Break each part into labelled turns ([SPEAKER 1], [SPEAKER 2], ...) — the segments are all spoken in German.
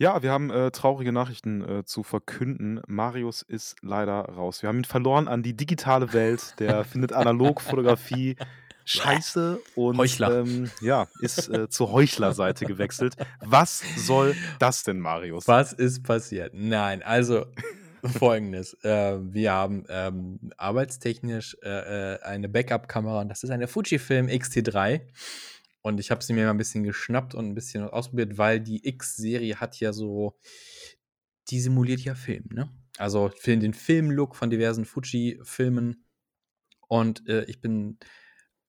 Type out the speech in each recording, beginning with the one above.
[SPEAKER 1] Ja, wir haben, äh, traurige Nachrichten, äh, zu verkünden. Marius ist leider raus. Wir haben ihn verloren an die digitale Welt. Der findet Analogfotografie scheiße und,
[SPEAKER 2] Heuchler.
[SPEAKER 1] ähm, ja, ist, äh, zur Heuchlerseite gewechselt. Was soll das denn, Marius?
[SPEAKER 2] Was ist passiert? Nein, also Folgendes. Äh, wir haben ähm, arbeitstechnisch äh, äh, eine Backup-Kamera und das ist eine Fujifilm X-T3. Und ich habe sie mir mal ein bisschen geschnappt und ein bisschen ausprobiert, weil die X-Serie hat ja so, die simuliert ja Film, ne? Also den Filmlook von diversen Fuji-Filmen. Und äh, ich bin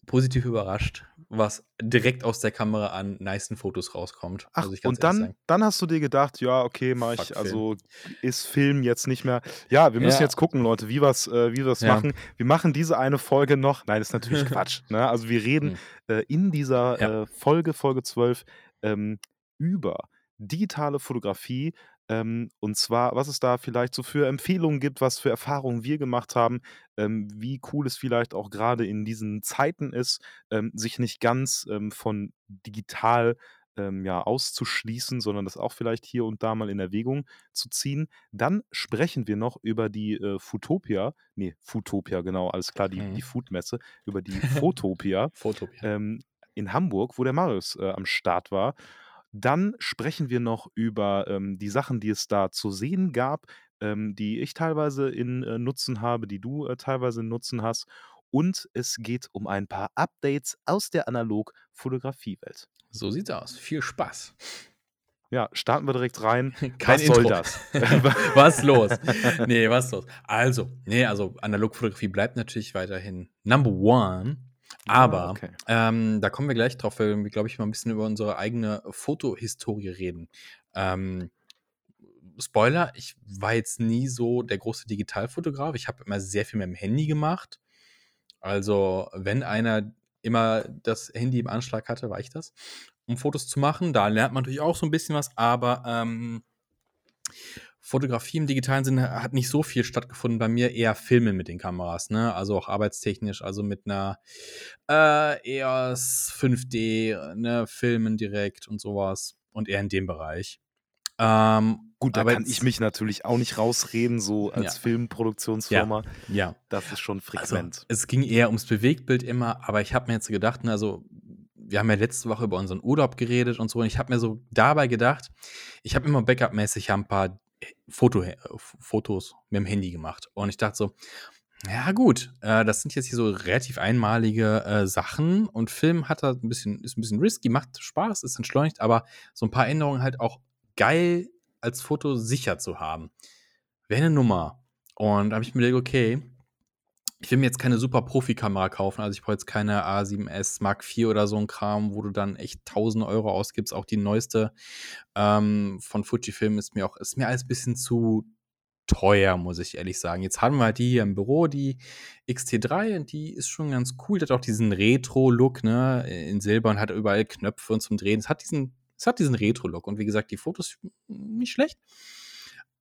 [SPEAKER 2] positiv überrascht, was direkt aus der Kamera an nicen Fotos rauskommt.
[SPEAKER 1] Ach, und dann, dann hast du dir gedacht, ja, okay, mach
[SPEAKER 2] Fuck
[SPEAKER 1] ich, also ist Film jetzt nicht mehr. Ja, wir müssen
[SPEAKER 2] Ja.
[SPEAKER 1] jetzt gucken, Leute, wie wir es äh, wie wir's
[SPEAKER 2] Ja.
[SPEAKER 1] machen. Wir machen diese eine Folge noch. Nein, das ist natürlich Quatsch. Ne? Also wir reden
[SPEAKER 2] Hm.
[SPEAKER 1] äh, in dieser
[SPEAKER 2] Ja.
[SPEAKER 1] äh, Folge, Folge 12, ähm, über digitale Fotografie. Ähm, und zwar, was es da vielleicht so für Empfehlungen gibt, was für Erfahrungen wir gemacht haben, ähm, wie cool es vielleicht auch gerade in diesen Zeiten ist, ähm, sich nicht ganz ähm, von digital ähm, ja, auszuschließen, sondern das auch vielleicht hier und da mal in Erwägung zu ziehen. Dann sprechen wir noch über die äh, Foodtopia, nee, Foodtopia, genau, alles klar, die,
[SPEAKER 2] Mhm.
[SPEAKER 1] die Foodmesse, über die Fotopia
[SPEAKER 2] Fotopia.
[SPEAKER 1] ähm, in Hamburg, wo der Marius äh, am Start war. Dann sprechen wir noch über ähm, die Sachen, die es da zu sehen gab, ähm, die ich teilweise in äh, Nutzen habe, die du äh, teilweise in Nutzen hast. Und es geht um ein paar Updates aus der Analog-Fotografie-Welt.
[SPEAKER 2] So sieht's aus. Viel Spaß.
[SPEAKER 1] Ja, starten wir direkt rein.
[SPEAKER 2] Kein
[SPEAKER 1] was soll
[SPEAKER 2] Intro.
[SPEAKER 1] das?
[SPEAKER 2] was los? Nee, was los? Also, nee, also Analogfotografie bleibt natürlich weiterhin Number One. Aber
[SPEAKER 1] Ah, okay.
[SPEAKER 2] ähm, da kommen wir gleich drauf, weil wir, glaube ich, mal ein bisschen über unsere eigene Fotohistorie reden. Ähm, Spoiler, ich war jetzt nie so der große Digitalfotograf. Ich habe immer sehr viel mit dem Handy gemacht. Also, wenn einer immer das Handy im Anschlag hatte, war ich das, um Fotos zu machen. Da lernt man natürlich auch so ein bisschen was, aber ähm, Fotografie im digitalen Sinne hat nicht so viel stattgefunden bei mir, eher Filmen mit den Kameras, ne? Also auch arbeitstechnisch, also mit einer äh, EOS 5D, ne, Filmen direkt und sowas und eher in dem Bereich. Ähm,
[SPEAKER 1] Gut, da kann ich mich natürlich auch nicht rausreden, so als
[SPEAKER 2] Ja.
[SPEAKER 1] Filmproduktionsfirma.
[SPEAKER 2] Ja,
[SPEAKER 1] Das ist schon
[SPEAKER 2] also
[SPEAKER 1] frequent.
[SPEAKER 2] es ging eher ums Bewegtbild immer, aber ich habe mir jetzt gedacht, ne, also wir haben ja letzte Woche über unseren Urlaub geredet und so und ich habe mir so dabei gedacht, ich habe immer backupmäßig ja ein paar Foto, äh, Fotos mit dem Handy gemacht und ich dachte so, ja gut, äh, das sind jetzt hier so relativ einmalige äh, Sachen und Film hat da ein bisschen, ist ein bisschen risky, macht Spaß, ist entschleunigt, aber so ein paar Änderungen halt auch geil als Foto sicher zu haben. Wäre eine Nummer. Und da habe ich mir gedacht, okay, ich will mir jetzt keine super Profikamera kaufen. Also ich brauche jetzt keine A7S Mark IV oder so ein Kram, wo du dann echt 1000 Euro ausgibst. Auch die neueste ähm, von Fujifilm ist mir auch, ist mir alles ein bisschen zu teuer, muss ich ehrlich sagen. Jetzt haben wir halt die hier im Büro, die XT3, und die ist schon ganz cool. Die hat auch diesen Retro-Look, ne, in Silber und hat überall Knöpfe und zum Drehen. Es hat diesen, es hat diesen Retro-Look. Und wie gesagt, die Fotos nicht schlecht.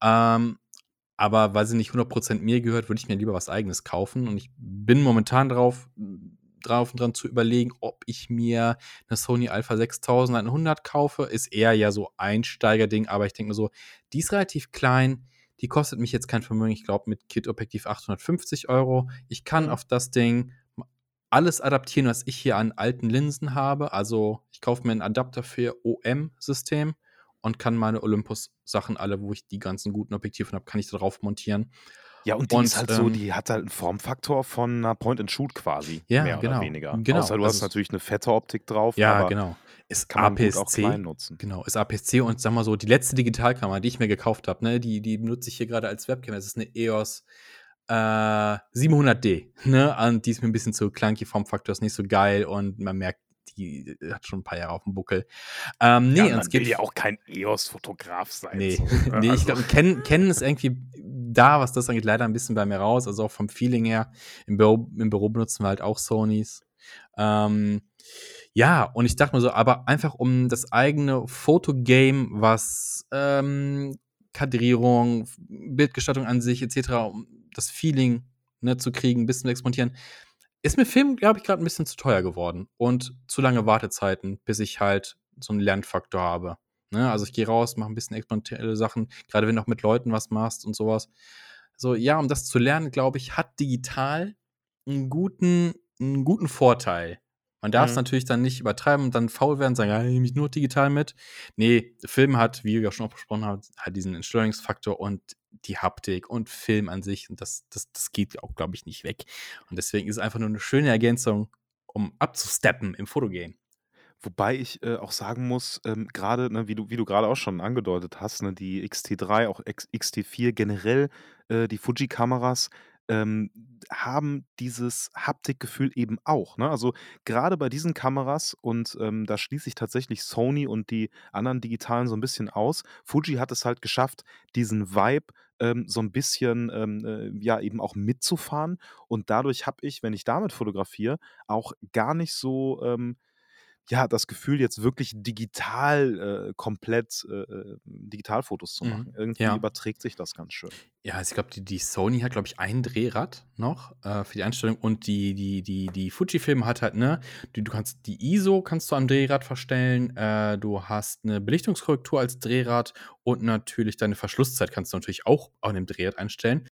[SPEAKER 2] Ähm, aber weil sie nicht 100% mir gehört, würde ich mir lieber was eigenes kaufen. Und ich bin momentan drauf, drauf und dran zu überlegen, ob ich mir eine Sony Alpha 6100 kaufe. Ist eher ja so Einsteigerding, aber ich denke mir so, die ist relativ klein. Die kostet mich jetzt kein Vermögen. Ich glaube, mit Kit-Objektiv 850 Euro. Ich kann
[SPEAKER 1] Mhm.
[SPEAKER 2] auf das Ding alles adaptieren, was ich hier an alten Linsen habe. Also, ich kaufe mir einen Adapter für OM-System und kann meine Olympus-Sachen alle, wo ich die ganzen guten Objektive habe, kann ich da drauf montieren.
[SPEAKER 1] Ja, und die
[SPEAKER 2] Und,
[SPEAKER 1] ist halt so,
[SPEAKER 2] ähm,
[SPEAKER 1] die hat halt einen Formfaktor von einer Point-and-Shoot quasi.
[SPEAKER 2] Ja,
[SPEAKER 1] mehr
[SPEAKER 2] genau,
[SPEAKER 1] oder weniger.
[SPEAKER 2] genau,
[SPEAKER 1] Außer du
[SPEAKER 2] also
[SPEAKER 1] hast natürlich eine fette Optik drauf.
[SPEAKER 2] Ja, genau. Ist APS-C. Genau, ist APS-C und sag mal so, die letzte Digitalkamera, die ich mir gekauft habe, ne, die, die benutze ich hier gerade als Webcam. Das ist eine EOS äh, 700D, ne, und die ist mir ein bisschen zu clunky, Formfaktor ist nicht so geil und man merkt, die hat schon ein paar Jahre auf dem Buckel. Ähm, nee,
[SPEAKER 1] ja, man
[SPEAKER 2] es
[SPEAKER 1] will
[SPEAKER 2] gibt
[SPEAKER 1] ja auch kein EOS-Fotograf sein.
[SPEAKER 2] Nee,
[SPEAKER 1] so, ne?
[SPEAKER 2] nee ich
[SPEAKER 1] Also-
[SPEAKER 2] glaube, kennen, kennen ist irgendwie da, was das angeht, leider ein bisschen bei mir raus. Also auch vom Feeling her. Im Büro, im Büro benutzen wir halt auch Sonys. Ähm, ja, und ich dachte mir so, aber einfach um das eigene Fotogame, was ähm, Kadrierung, Bildgestaltung an sich etc., um das Feeling ne, zu kriegen, ein bisschen zu exportieren, ist mir Film, glaube ich, gerade ein bisschen zu teuer geworden. Und zu lange Wartezeiten, bis ich halt so einen Lernfaktor habe. Ne? Also ich gehe raus, mache ein bisschen experimentelle Sachen, gerade wenn du auch mit Leuten was machst und sowas. So, ja, um das zu lernen, glaube ich, hat digital einen guten, einen guten Vorteil. Man darf es
[SPEAKER 1] Mhm.
[SPEAKER 2] natürlich dann nicht übertreiben und dann faul werden und sagen, ja, ich mich nur digital mit. Nee, Film hat, wie wir schon auch besprochen haben, hat diesen Entsteuerungsfaktor und die Haptik und Film an sich. Und das, das, das geht auch, glaube ich, nicht weg. Und deswegen ist es einfach nur eine schöne Ergänzung, um abzusteppen im Fotogame.
[SPEAKER 1] Wobei ich, äh, auch sagen muss, ähm, grade, ne, wie du wie du grade auch schon angedeutet hast, ne, die X-T3, auch X X-T4, generell, äh, die Fuji-Kameras, ähm, haben dieses Haptikgefühl eben auch, ne? Also, grade bei diesen Kameras und, ähm, da schließe ich tatsächlich Sony und die anderen digitalen so 'n bisschen aus. Fuji hat es halt geschafft, diesen Vibe, ähm, so 'n bisschen, ähm, äh, ja, eben auch mitzufahren und dadurch habe ich, wenn ich damit fotografiere, auch gar nicht so, ähm, ja, das Gefühl, jetzt wirklich digital, äh, komplett, äh, äh, Digitalfotos zu
[SPEAKER 2] Mhm.
[SPEAKER 1] machen. Irgendwie
[SPEAKER 2] Ja.
[SPEAKER 1] überträgt sich das ganz schön.
[SPEAKER 2] Ja, also ich glaube, die die Sony hat, glaube ich, ein Drehrad noch, äh, für die Einstellung und die die die die Fujifilm hat halt, ne du du kannst die ISO kannst du am Drehrad verstellen, äh, du hast 'ne Belichtungskorrektur als Drehrad und natürlich deine Verschlusszeit kannst du natürlich auch an dem Drehrad einstellen.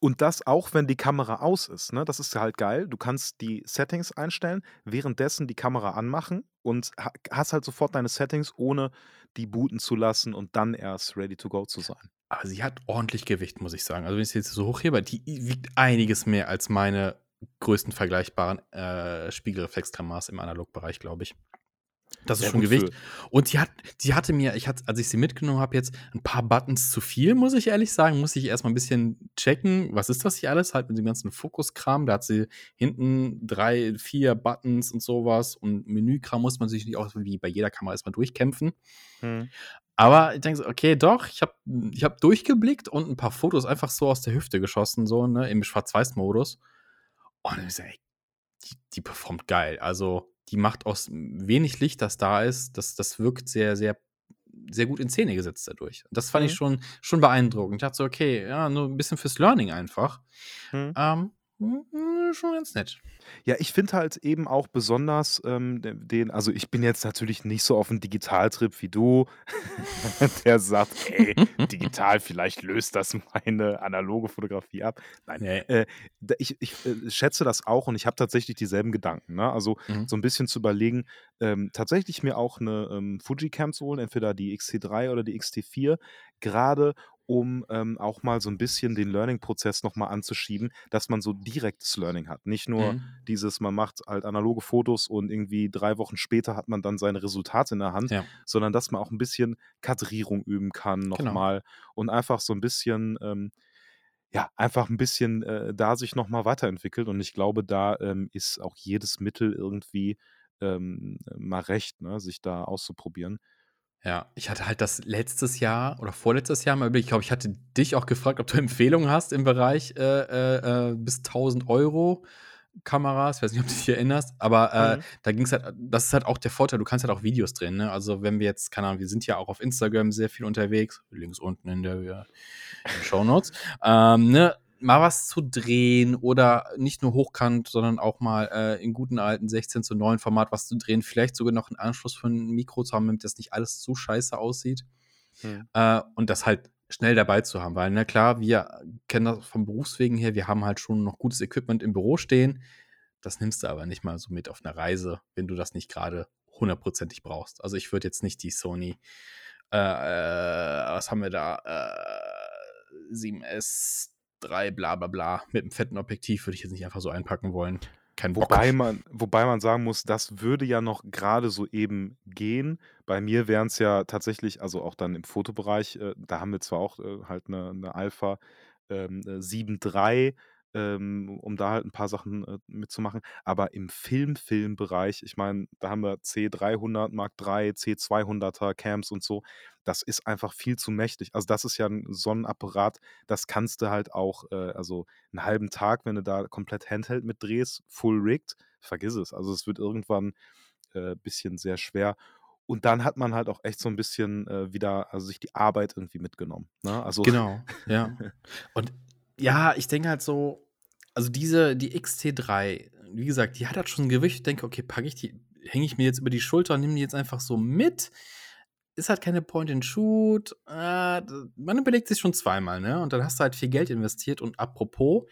[SPEAKER 1] Und das auch, wenn die Kamera aus ist, ne? Das ist halt geil. Du kannst die Settings einstellen, währenddessen die Kamera anmachen und ha hast halt sofort deine Settings, ohne die booten zu lassen und dann erst ready to go zu sein.
[SPEAKER 2] Aber sie hat ordentlich Gewicht, muss ich sagen. Also, wenn ich sie jetzt so hochhebe, die wiegt einiges mehr als meine größten vergleichbaren, äh, Spiegelreflexkameras im Analogbereich, glaube ich. Das ist schon Gewicht.
[SPEAKER 1] für
[SPEAKER 2] Und die hat die hatte mir ich hatte als ich sie mitgenommen habe jetzt, 'n paar Buttons zu viel, muss ich ehrlich sagen. Musste ich erst mal 'n bisschen checken, was ist das hier alles, halt mit dem ganzen Fokuskram. Da hat sie hinten 3, 4 Buttons und so was und Menükram muss man sich nicht auch wie bei jeder Kamera erst mal durchkämpfen.
[SPEAKER 1] Mhm.
[SPEAKER 2] Aber ich denke so: „Okay, doch, ich habe ich habe durchgeblickt und 'n paar Fotos einfach so aus der Hüfte geschossen, so, ne, im Schwarz-Weiß-Modus.“ Und ich so: „Ey, die die performt geil.“ Also, die macht aus wenig Licht, das da ist das das wirkt sehr, sehr sehr gut in Szene gesetzt dadurch. Das fand ich
[SPEAKER 1] Mhm.
[SPEAKER 2] schon schon beeindruckend. Ich dachte so: „Okay, ja, nur 'n bisschen fürs Learning einfach.“
[SPEAKER 1] Mhm.
[SPEAKER 2] Ähm, hm, schon ganz nett.
[SPEAKER 1] Ja, ich finde halt eben auch besonders, ähm, de den also, ich bin jetzt natürlich nicht so auf'm Digitaltrip wie du, der sagt: „Ey, digital, vielleicht löst das meine analoge Fotografie ab.“ Nein,
[SPEAKER 2] Ne.
[SPEAKER 1] äh, ich ich, äh, schätze das auch und ich habe tatsächlich dieselben Gedanken, ne? Also,
[SPEAKER 2] Mhm.
[SPEAKER 1] so 'n bisschen zu überlegen, ähm, tatsächlich mir auch 'ne, ähm, Fuji-Cam zu holen, entweder die X-T3 oder die X-T4, grade um, ähm, auch mal so 'n bisschen den Learning-Prozess noch mal anzuschieben, dass man so direktes Learning hat. Nicht nur
[SPEAKER 2] Mhm.
[SPEAKER 1] dieses, man macht halt analoge Fotos und irgendwie 3 Wochen später hat man dann seine Resultate in der Hand,
[SPEAKER 2] Ja.
[SPEAKER 1] sondern dass man auch 'n bisschen Kadrierung üben kann noch
[SPEAKER 2] Genau.
[SPEAKER 1] mal und einfach so 'n bisschen, ähm ja, einfach 'n bisschen, äh, da sich noch mal weiterentwickelt und ich glaube, da, ähm, ist auch jedes Mittel irgendwie, ähm, mal recht, ne, sich da auszuprobieren.
[SPEAKER 2] Ja, ich hatte halt das letztes Jahr oder vorletztes Jahr mal überlegt. Ich glaube, ich hatte dich auch gefragt, ob du Empfehlungen hast im Bereich, äh, äh, äh, bis 1.000 € Kameras. Ich weiß nicht, ob du dich erinnerst, aber, äh,
[SPEAKER 1] Mhm.
[SPEAKER 2] da ging's halt das ist halt auch der Vorteil, du kannst halt auch Videos drehen, ne? Also, wenn wir jetzt keine Ahnung, wir sind ja auch auf Instagram sehr viel unterwegs, links unten in der ja, in den Shownotes, ähm, ne, mal was zu drehen oder nicht nur hochkant, sondern auch mal, äh, in guten alten 16:9 Format was zu drehen, vielleicht sogar noch 'n Anschluss für 'n Mikro zu haben, damit das nicht alles zu scheiße aussieht.
[SPEAKER 1] Mhm.
[SPEAKER 2] Äh, und das halt schnell dabei zu haben, weil, ne, klar, wir kennen das vom Berufswegen her, wir haben halt schon noch gutes Equipment im Büro stehen. Das nimmst du aber nicht mal so mit auf 'ne Reise, wenn du das nicht grade hundertprozentig brauchst. Also, ich würde jetzt nicht die Sony, äh, äh, was haben wir da, äh, 7S III bla bla bla mit 'nem fetten Objektiv würde ich jetzt nicht einfach so einpacken wollen. Kein Bock.
[SPEAKER 1] Wobei man wobei man sagen muss, das würde ja noch grade so eben gehen. Bei mir wären's ja tatsächlich also, auch dann im Fotobereich, äh, da haben wir zwar auch, äh, halt 'ne 'ne Alpha, ähm, äh, 7 III, ähm, um da halt 'n paar Sachen, äh, mitzumachen, aber im Film Filmbereich, ich meine, da haben wir C300 Mark III, C200er Cams und so. Das ist einfach viel zu mächtig. Also, das ist ja 'n so 'n Apparat, das kannst du halt auch, äh, also, 'n halben Tag, wenn du da komplett Handheld mit drehst, full rigged, vergiss es. Also, es wird irgendwann, äh, bisschen sehr schwer. Und dann hat man halt auch echt so 'n bisschen, äh, wieder also, sich die Arbeit irgendwie mitgenommen, ne? Also
[SPEAKER 2] Genau, ja. Und ja, ich denke halt so also, diese die X-T3, wie gesagt, die hat halt schon Gewicht. Ich denke: „Okay, packe ich die hänge ich mir jetzt über die Schulter und nehme die jetzt einfach so mit?“ ist halt keine Point-and-Shoot. Äh, man überlegt sich schon zweimal, ne? Und dann hast du halt viel Geld investiert. Und apropos,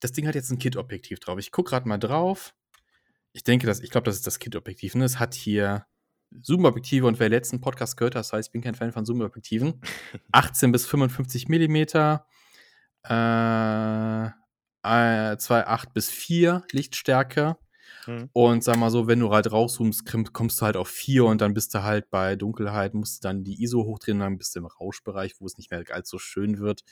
[SPEAKER 2] das Ding hat jetzt ein Kit-Objektiv drauf. Ich gucke gerade mal drauf. Ich denke, dass, ich glaube, das ist das Kit-Objektiv. Ne? Es hat hier Zoom-Objektive und wer letzten Podcast gehört hat, das heißt, ich bin kein Fan von Zoom-Objektiven. 18 bis 55 Millimeter. Äh, 2,8 bis 4 Lichtstärke. Mhm. Und sag mal so, wenn du halt rauszoomst, kommst du halt auf 4 und dann bist du halt bei Dunkelheit, musst du dann die ISO hochdrehen, dann bist du im Rauschbereich, wo es nicht mehr allzu schön wird.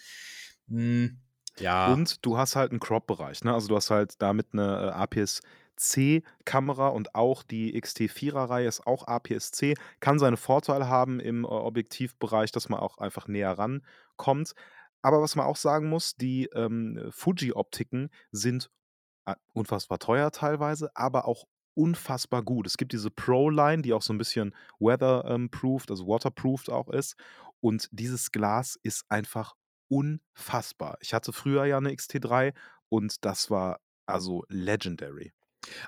[SPEAKER 2] Hm, ja.
[SPEAKER 1] Und du hast halt einen Crop-Bereich, ne? Also du hast halt damit eine äh, APS-C-Kamera und auch die XT4er-Reihe ist auch APS-C, kann seine Vorteile haben im äh, Objektivbereich, dass man auch einfach näher rankommt. Aber was man auch sagen muss, die ähm, Fuji-Optiken sind unfassbar teuer teilweise, aber auch unfassbar gut. Es gibt diese Pro-Line, die auch so ein bisschen weather-proofed, also waterproofed auch ist. Und dieses Glas ist einfach unfassbar. Ich hatte früher ja eine XT3 und das war also legendary.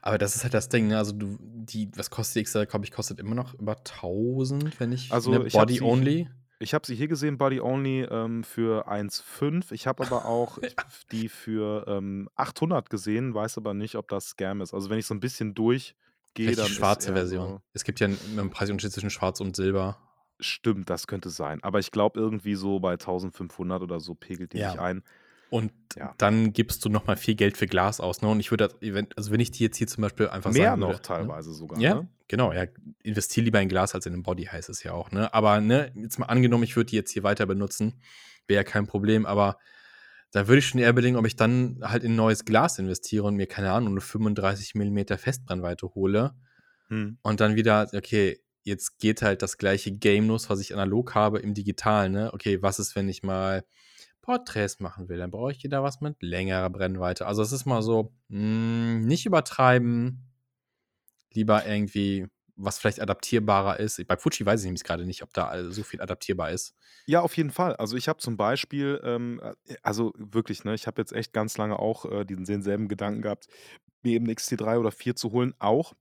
[SPEAKER 2] Aber das ist halt das Ding, ne? Also du, die, was kostet die XT3, glaube ich, kostet immer noch über 1000, wenn ich,
[SPEAKER 1] Also
[SPEAKER 2] ne,
[SPEAKER 1] ich
[SPEAKER 2] Body
[SPEAKER 1] sie
[SPEAKER 2] only.
[SPEAKER 1] Ich habe sie hier gesehen, Body Only, ähm, für 1,5. Ich habe aber auch die für, ähm, 800 gesehen, weiß aber nicht, ob das Scam ist. Also, wenn ich so ein bisschen durchgehe,
[SPEAKER 2] Vielleicht die
[SPEAKER 1] dann ist
[SPEAKER 2] schwarze Version.
[SPEAKER 1] so
[SPEAKER 2] Es gibt ja 'n Preisunterschied zwischen Schwarz und Silber.
[SPEAKER 1] Stimmt, das könnte sein. Aber ich glaube, irgendwie so bei 1.500 oder so pegelt die sich
[SPEAKER 2] Ja.
[SPEAKER 1] ein.
[SPEAKER 2] Und
[SPEAKER 1] Ja.
[SPEAKER 2] dann gibst du noch mal viel Geld für Glas aus, ne? Und ich würde also, wenn ich die jetzt hier zum Beispiel einfach
[SPEAKER 1] Mehr
[SPEAKER 2] sagen
[SPEAKER 1] noch
[SPEAKER 2] würde, ne?
[SPEAKER 1] teilweise sogar,
[SPEAKER 2] Ja,
[SPEAKER 1] ne?
[SPEAKER 2] genau, ja. Investier lieber in Glas als in 'n Body, heißt es ja auch, ne? Aber, ne, jetzt mal angenommen, ich würde die jetzt hier weiter benutzen, wäre ja kein Problem, aber da würde ich schon eher überlegen, ob ich dann halt in neues Glas investiere und mir, keine Ahnung, 'ne 35 Millimeter Festbrennweite hole
[SPEAKER 1] Mhm.
[SPEAKER 2] und dann wieder okay, jetzt geht halt das gleiche Game los, was ich analog habe, im Digitalen, ne? Okay, was ist, wenn ich mal Porträts machen will? Dann brauche ich wieder was mit längerer Brennweite. Also, es ist mal so, hm, nicht übertreiben. Lieber irgendwie was vielleicht adaptierbarer ist. Bei Fuji weiß ich nämlich grade nicht, ob da, so viel adaptierbar ist.
[SPEAKER 1] Ja, auf jeden Fall. Also, ich habe zum Beispiel, ähm, äh also wirklich, ne, ich habe jetzt echt ganz lange auch, äh, diesen denselben Gedanken gehabt, mir eben 'ne XT3 oder 4 zu holen, auch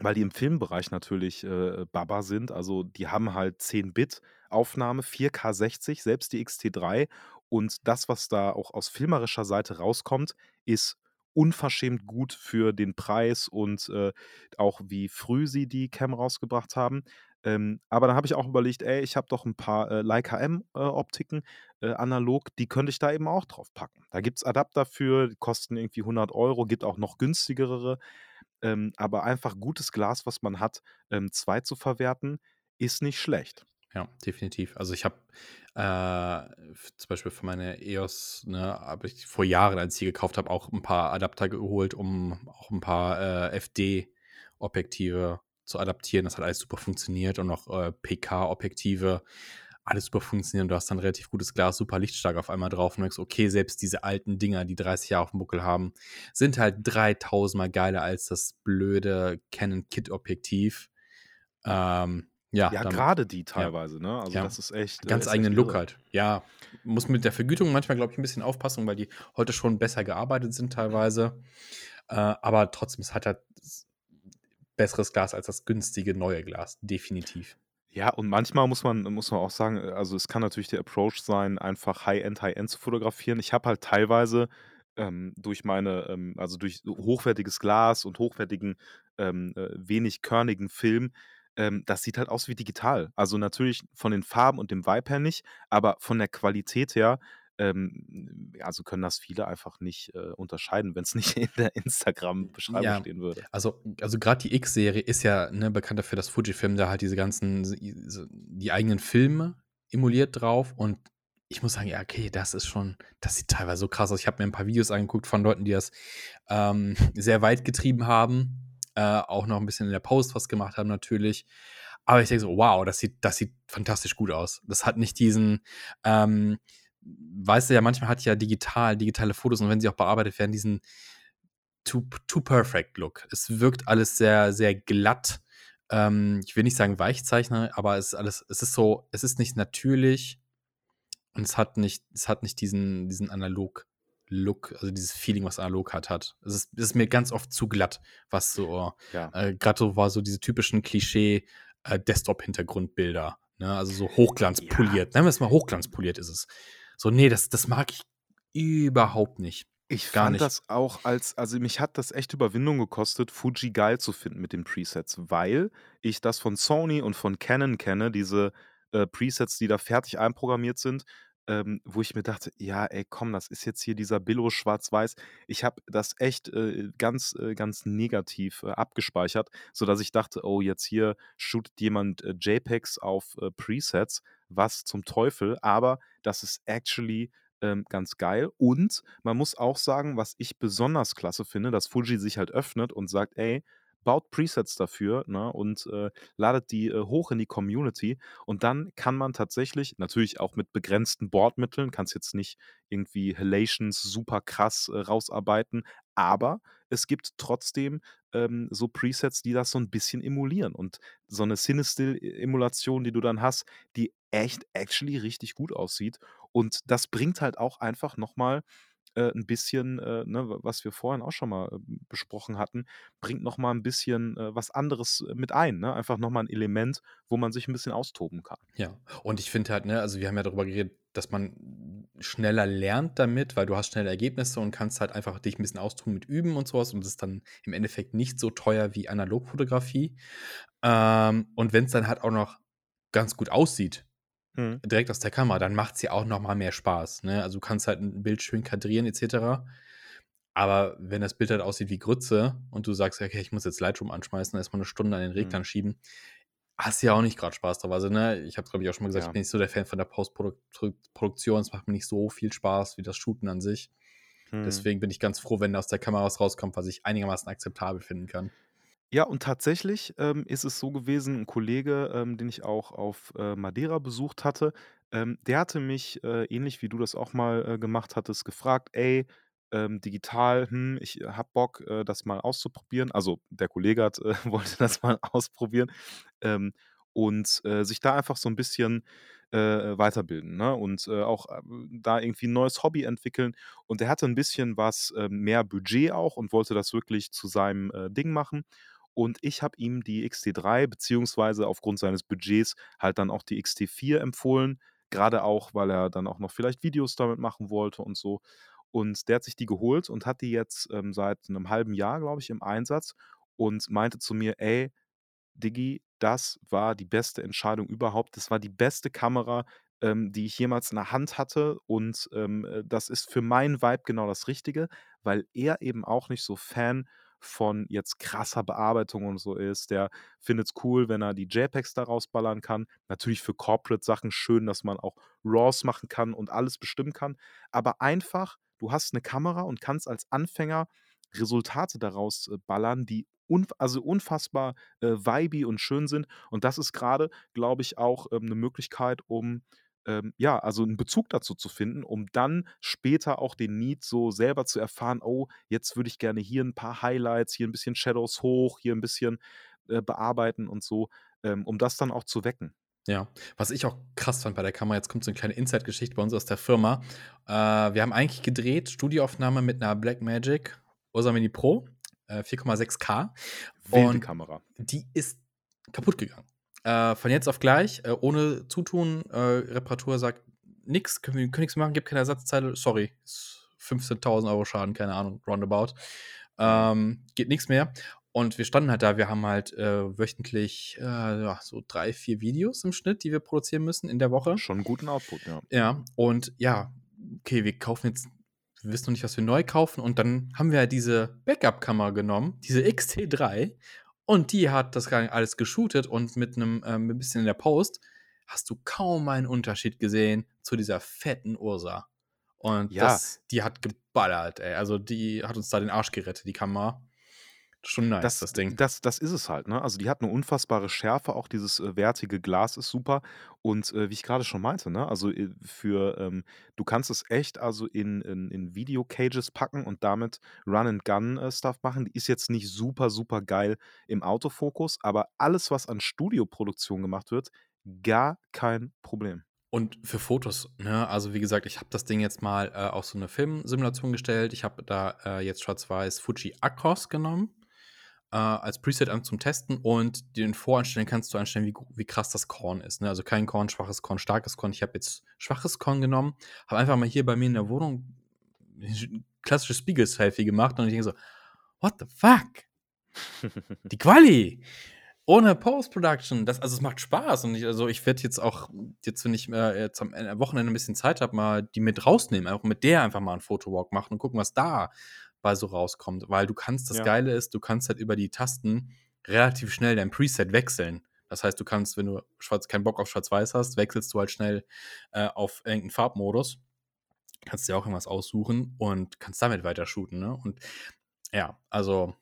[SPEAKER 1] weil die im Filmbereich natürlich, äh, Baba sind. Also, die haben halt 10-Bit-Aufnahme, 4K 60, selbst die XT3. Und das, was da auch aus filmerischer Seite rauskommt, ist unverschämt gut für den Preis und, äh, auch wie früh sie die Cam rausgebracht haben. Ähm, aber dann habe ich auch überlegt: „Ey, ich habe doch 'n paar, äh, Leica M, äh, äh, analog, die könnte ich da eben auch drauf packen.“ Da gibt's Adapter für, die kosten irgendwie 100 €, gibt auch noch günstigere. Ähm, aber einfach gutes Glas, was man hat, ähm, zweitzuverwerten, ist nicht schlecht.
[SPEAKER 2] Ja, definitiv. Also, ich habe, äh, zum Beispiel für meine EOS, ne, habe ich vor Jahren, als ich die gekauft habe, auch 'n paar Adapter geholt, um auch 'n paar, äh, FD-Objektive zu adaptieren. Das hat alles super funktioniert und auch, äh, PK-Objektive, alles super funktioniert und du hast dann relativ gutes Glas, super lichtstark auf einmal drauf und merkst: „Okay, selbst diese alten Dinger, die 30 Jahre auf'm Buckel haben, sind halt 3.000 mal geiler als das blöde Canon-Kit-Objektiv.“ Ähm, ja,
[SPEAKER 1] Ja, grade die
[SPEAKER 2] ja.
[SPEAKER 1] teilweise, ne? Also,
[SPEAKER 2] Ja.
[SPEAKER 1] das ist echt, äh
[SPEAKER 2] Ganz
[SPEAKER 1] ist echt
[SPEAKER 2] eigenen Look
[SPEAKER 1] irre.
[SPEAKER 2] halt. Ja, muss mit der Vergütung manchmal, glaube ich, 'n bisschen aufpassen, weil die heute schon besser gearbeitet sind teilweise. Äh, aber trotzdem, es hat halt besseres Glas als das günstige neue Glas, definitiv.
[SPEAKER 1] Ja, und manchmal muss man muss man auch sagen, äh, also, es kann natürlich der Approach sein, einfach High-End High-End zu fotografieren. Ich habe halt teilweise, ähm, durch meine, ähm also, durch hochwertiges Glas und hochwertigen, ähm, äh, wenig körnigen Film ähm, das sieht halt aus wie digital. Also, natürlich von den Farben und dem Vibe her nicht, aber von der Qualität her, ähm, also, können das viele einfach nicht, äh, unterscheiden, wenn's nicht in der Instagram-Beschreibung
[SPEAKER 2] Ja,
[SPEAKER 1] stehen würde.
[SPEAKER 2] also also, grad die X-Serie ist ja, ne, bekannt dafür, dass Fujifilm da halt diese ganzen die eigenen Filme emuliert drauf und ich muss sagen, ja, okay, das ist schon das sieht teilweise so krass aus. Ich habe mir 'n paar Videos angeguckt von Leuten, die das, ähm, sehr weit getrieben haben, äh, auch noch 'n bisschen in der Post was gemacht haben natürlich. Aber ich denke so: „Wow, das sieht das sieht fantastisch gut aus.“ Das hat nicht diesen, ähm weißt du ja, manchmal hat ja digital digitale Fotos und wenn sie auch bearbeitet werden, diesen too too perfect Look. Es wirkt alles sehr, sehr glatt. Ähm, ich will nicht sagen Weichzeichner, aber es ist alles es ist so es ist nicht natürlich und es hat nicht es hat nicht diesen diesen Analog-Look, also, dieses Feeling, was analog hat hat. Es ist es ist mir ganz oft zu glatt, was so
[SPEAKER 1] Ja.
[SPEAKER 2] äh, grad so war so diese typischen Klischee, äh, Desktop-Hintergrundbilder Ne? Also so hochglanzpoliert. Ja. Nennen wir es mal hochglanzpoliert ist es. So, nee, das, das mag ich überhaupt nicht.
[SPEAKER 1] Ich Gar fand nicht. das auch als, also mich hat das echt Überwindung gekostet, Fuji geil zu finden mit den Presets, weil ich das von Sony und von Canon kenne, diese äh, Presets, die da fertig einprogrammiert sind, ähm, wo ich mir dachte, ja, ey, komm, das ist jetzt hier dieser Billo schwarz-weiß. Ich habe das echt äh, ganz, äh, ganz negativ äh, abgespeichert, sodass ich dachte, oh, jetzt hier shootet jemand äh, JPEGs auf äh, Presets, was zum Teufel, aber das ist actually ähm, ganz geil. Und man muss auch sagen, was ich besonders klasse finde, dass Fuji sich halt öffnet und sagt, ey, baut Presets dafür ne, und äh, ladet die äh, hoch in die Community. Und dann kann man tatsächlich, natürlich auch mit begrenzten Bordmitteln, kannst jetzt nicht irgendwie Halations super krass äh, rausarbeiten, aber es gibt trotzdem ähm, so Presets, die das so ein bisschen emulieren. Und so eine Cinestill-Emulation, die du dann hast, die echt actually richtig gut aussieht. Und das bringt halt auch einfach nochmal äh, 'n bisschen, äh, ne, was wir vorhin auch schon mal, äh, besprochen hatten, bringt noch mal 'n bisschen, äh, was anderes äh, mit ein, ne? Einfach noch mal 'n Element, wo man sich ein bisschen austoben kann.
[SPEAKER 2] Ja, und ich finde halt, ne, also wir haben ja darüber geredet, dass man schneller lernt damit, weil du hast schnelle Ergebnisse und kannst halt einfach dich ein bisschen austoben mit Üben und sowas und es ist dann im Endeffekt nicht so teuer wie Analogfotografie. Ähm, und es dann halt auch noch ganz gut aussieht Mhm. direkt aus der Kamera, dann macht sie auch noch mal mehr Spaß, ne? Also, du kannst halt ein Bild schön kadrieren et cetera. Aber wenn das Bild halt aussieht wie Grütze und du sagst: „Okay, ich muss jetzt Lightroom anschmeißen, erst mal 'ne Stunde an den Reglern Mhm. schieben“, hast du ja auch nicht gerade Spaß drauf. Also, ne, ich habe es, glaube ich, auch schon mal gesagt, ich bin nicht so der Fan von der Postproduktion. Es macht mir nicht so viel Spaß wie das Shooten an sich. Mhm. Deswegen bin ich ganz froh, wenn aus der Kamera was rauskommt, was ich einigermaßen akzeptabel finden kann.
[SPEAKER 1] Ja, und tatsächlich, ähm, ist es so gewesen, ein Kollege, ähm, den ich auch auf, äh, Madeira besucht hatte, ähm, der hatte mich, äh, ähnlich wie du das auch mal, äh, gemacht hattest, gefragt: „Ey, ähm, digital, hm, ich habe Bock, äh, das mal auszuprobieren.“ Also, der Kollege hat äh, wollte das mal ausprobieren, ähm, und, äh, sich da einfach so ein bisschen, äh, weiterbilden, ne? Und, äh, auch, ähm, da irgendwie ein neues Hobby entwickeln. Und der hatte ein bisschen was, ähm, mehr Budget auch und wollte das wirklich zu seinem, äh, Ding machen. Und ich habe ihm die XT3 beziehungsweise aufgrund seines Budgets halt dann auch die XT4 empfohlen. Gerade auch, weil er dann auch noch vielleicht Videos damit machen wollte und so. Und der hat sich die geholt und hat die jetzt ähm, seit einem halben Jahr, glaube ich, im Einsatz und meinte zu mir, ey, Diggi, das war die beste Entscheidung überhaupt. Das war die beste Kamera, ähm, die ich jemals in der Hand hatte. Und ähm, äh, das ist für meinen Vibe genau das Richtige, weil er eben auch nicht so Fan von jetzt krasser Bearbeitung und so ist. Der findet es cool, wenn er die JPEGs daraus ballern kann. Natürlich für Corporate-Sachen schön, dass man auch RAWs machen kann und alles bestimmen kann. Aber einfach, du hast eine Kamera und kannst als Anfänger Resultate daraus äh, ballern, die unf also unfassbar äh, vibey und schön sind. Und das ist gerade, glaube ich, auch ähm, 'ne Möglichkeit, um ähm, ja, also einen Bezug dazu zu finden, um dann später auch den Need so selber zu erfahren, oh, jetzt würde ich gerne hier ein paar Highlights, hier ein bisschen Shadows hoch, hier ein bisschen äh, bearbeiten und so, ähm, um das dann auch zu wecken.
[SPEAKER 2] Ja, was ich auch krass fand bei der Kamera, jetzt kommt so eine kleine Inside-Geschichte bei uns aus der Firma. Äh, wir haben eigentlich gedreht, Studioaufnahme mit einer Blackmagic Ursa Mini Pro, äh, 4,6K.
[SPEAKER 1] Wilde und Kamera.
[SPEAKER 2] Die ist kaputt gegangen. Äh, von jetzt auf gleich, äh, ohne Zutun, äh, Reparatur sagt nix, können wir nichts machen, gibt keine Ersatzteile, sorry, 15.000 Euro Schaden, keine Ahnung, roundabout. Ähm, geht nichts mehr. Und wir standen halt da, wir haben halt äh, wöchentlich äh, ja, so drei, vier Videos im Schnitt, die wir produzieren müssen in der Woche.
[SPEAKER 1] Schon einen guten Output, ja.
[SPEAKER 2] Ja, und ja, okay, wir kaufen jetzt, wir wissen noch nicht, was wir neu kaufen. Und dann haben wir halt diese Backup-Kamera genommen, diese XT3, und die hat das alles geshootet und mit einem ähm, ein bisschen in der Post hast du kaum einen Unterschied gesehen zu dieser fetten Ursa. Und ja. das, die hat geballert, ey. Also die hat uns da den Arsch gerettet, die Kamera. Schon nice,
[SPEAKER 1] das,
[SPEAKER 2] das Ding.
[SPEAKER 1] Das, das ist es halt, ne? Also die hat eine unfassbare Schärfe, auch dieses äh, wertige Glas ist super. Und äh, wie ich gerade schon meinte, ne? Also äh, für, ähm, du kannst es echt also in, in, in Video-Cages packen und damit Run-and-Gun-Stuff machen. Die ist jetzt nicht super, super geil im Autofokus, aber alles, was an Studioproduktion gemacht wird, gar kein Problem.
[SPEAKER 2] Und für Fotos, ne? Also wie gesagt, ich habe das Ding jetzt mal äh, auf so eine Filmsimulation gestellt. Ich habe da äh, jetzt schwarz-weiß Fuji Akros genommen äh, als Preset an zum Testen und den Voreinstellen kannst du einstellen, wie, wie krass das Korn ist. Ne? Also kein Korn, schwaches Korn, starkes Korn. Ich habe jetzt schwaches Korn genommen, habe einfach mal hier bei mir in der Wohnung klassische Spiegel-Selfie gemacht und ich denke so, what the fuck? Die Quali! Ohne Post-Production. also es macht Spaß. Und ich, also ich werde jetzt auch, jetzt, wenn ich äh, jetzt am Wochenende ein bisschen Zeit habe, mal die mit rausnehmen, auch mit der einfach mal einen Fotowalk machen und gucken, was da bei so rauskommt. Weil du kannst, das ja. Geile ist, du kannst halt über die Tasten relativ schnell dein Preset wechseln. Das heißt, du kannst, wenn du schwarz, keinen Bock auf Schwarz-Weiß hast, wechselst du halt schnell äh, auf irgendeinen Farbmodus. Kannst dir auch irgendwas aussuchen und kannst damit weiter shooten. Ne? Und ja, also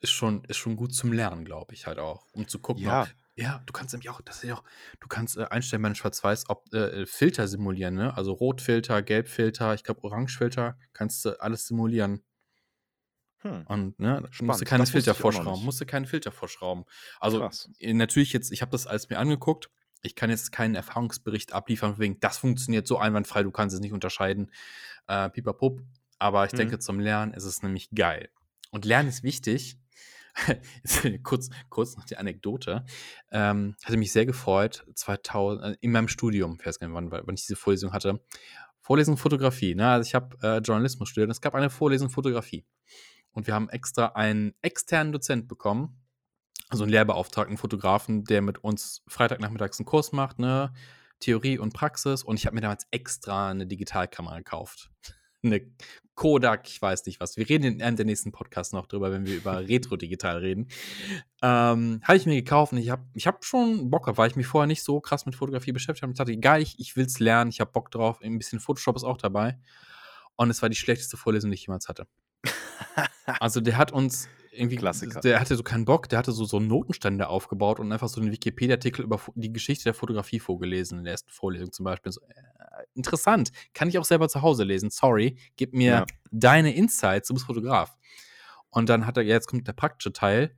[SPEAKER 2] ist schon, ist schon gut zum Lernen, glaube ich, halt auch. Um zu gucken,
[SPEAKER 1] ja.
[SPEAKER 2] Ob, ja, du kannst nämlich auch, das ist ja auch, du kannst äh, einstellen bei Schwarz-Weiß, ob äh, Filter simulieren, ne? Also Rotfilter, Gelbfilter, ich glaube Orangefilter, kannst du alles simulieren. Hm. Und ne, Spannend. musste keine das Filter vorschrauben, musste keine Filter vorschrauben. Also Krass. natürlich jetzt, ich habe das alles mir angeguckt. Ich kann jetzt keinen Erfahrungsbericht abliefern, wegen das funktioniert so einwandfrei, du kannst es nicht unterscheiden. Äh, Pipapup. Aber ich hm. denke, zum Lernen ist es nämlich geil. Und Lernen ist wichtig, kurz, kurz noch die Anekdote. Ähm, hatte mich sehr gefreut, 2000, äh, in meinem Studium, ich weiß gar nicht, wann, wann ich diese Vorlesung hatte. Vorlesung Fotografie. Ne? Also ich habe äh, Journalismus studiert und es gab eine Vorlesung Fotografie. Und wir haben extra einen externen Dozent bekommen, also einen Lehrbeauftragten Fotografen, der mit uns Freitagnachmittags einen Kurs macht, ne? Theorie und Praxis. Und ich habe mir damals extra eine Digitalkamera gekauft. eine Kodak, ich weiß nicht was. Wir reden in einem der nächsten Podcasts noch drüber, wenn wir über Retro-Digital reden. Ähm, habe ich mir gekauft und ich habe ich hab schon Bock weil ich mich vorher nicht so krass mit Fotografie beschäftigt habe. Ich dachte, egal, ich, ich will es lernen, ich habe Bock drauf. Ein bisschen Photoshop ist auch dabei. Und es war die schlechteste Vorlesung, die ich jemals hatte. also der hat uns irgendwie, Klassiker. der hatte so keinen Bock, der hatte so, so Notenstände aufgebaut und einfach so einen Wikipedia-Artikel über die Geschichte der Fotografie vorgelesen in der ersten Vorlesung zum Beispiel. So, äh, interessant, kann ich auch selber zu Hause lesen. Sorry, gib mir ja. deine Insights, du bist Fotograf. Und dann hat er, ja, jetzt kommt der praktische Teil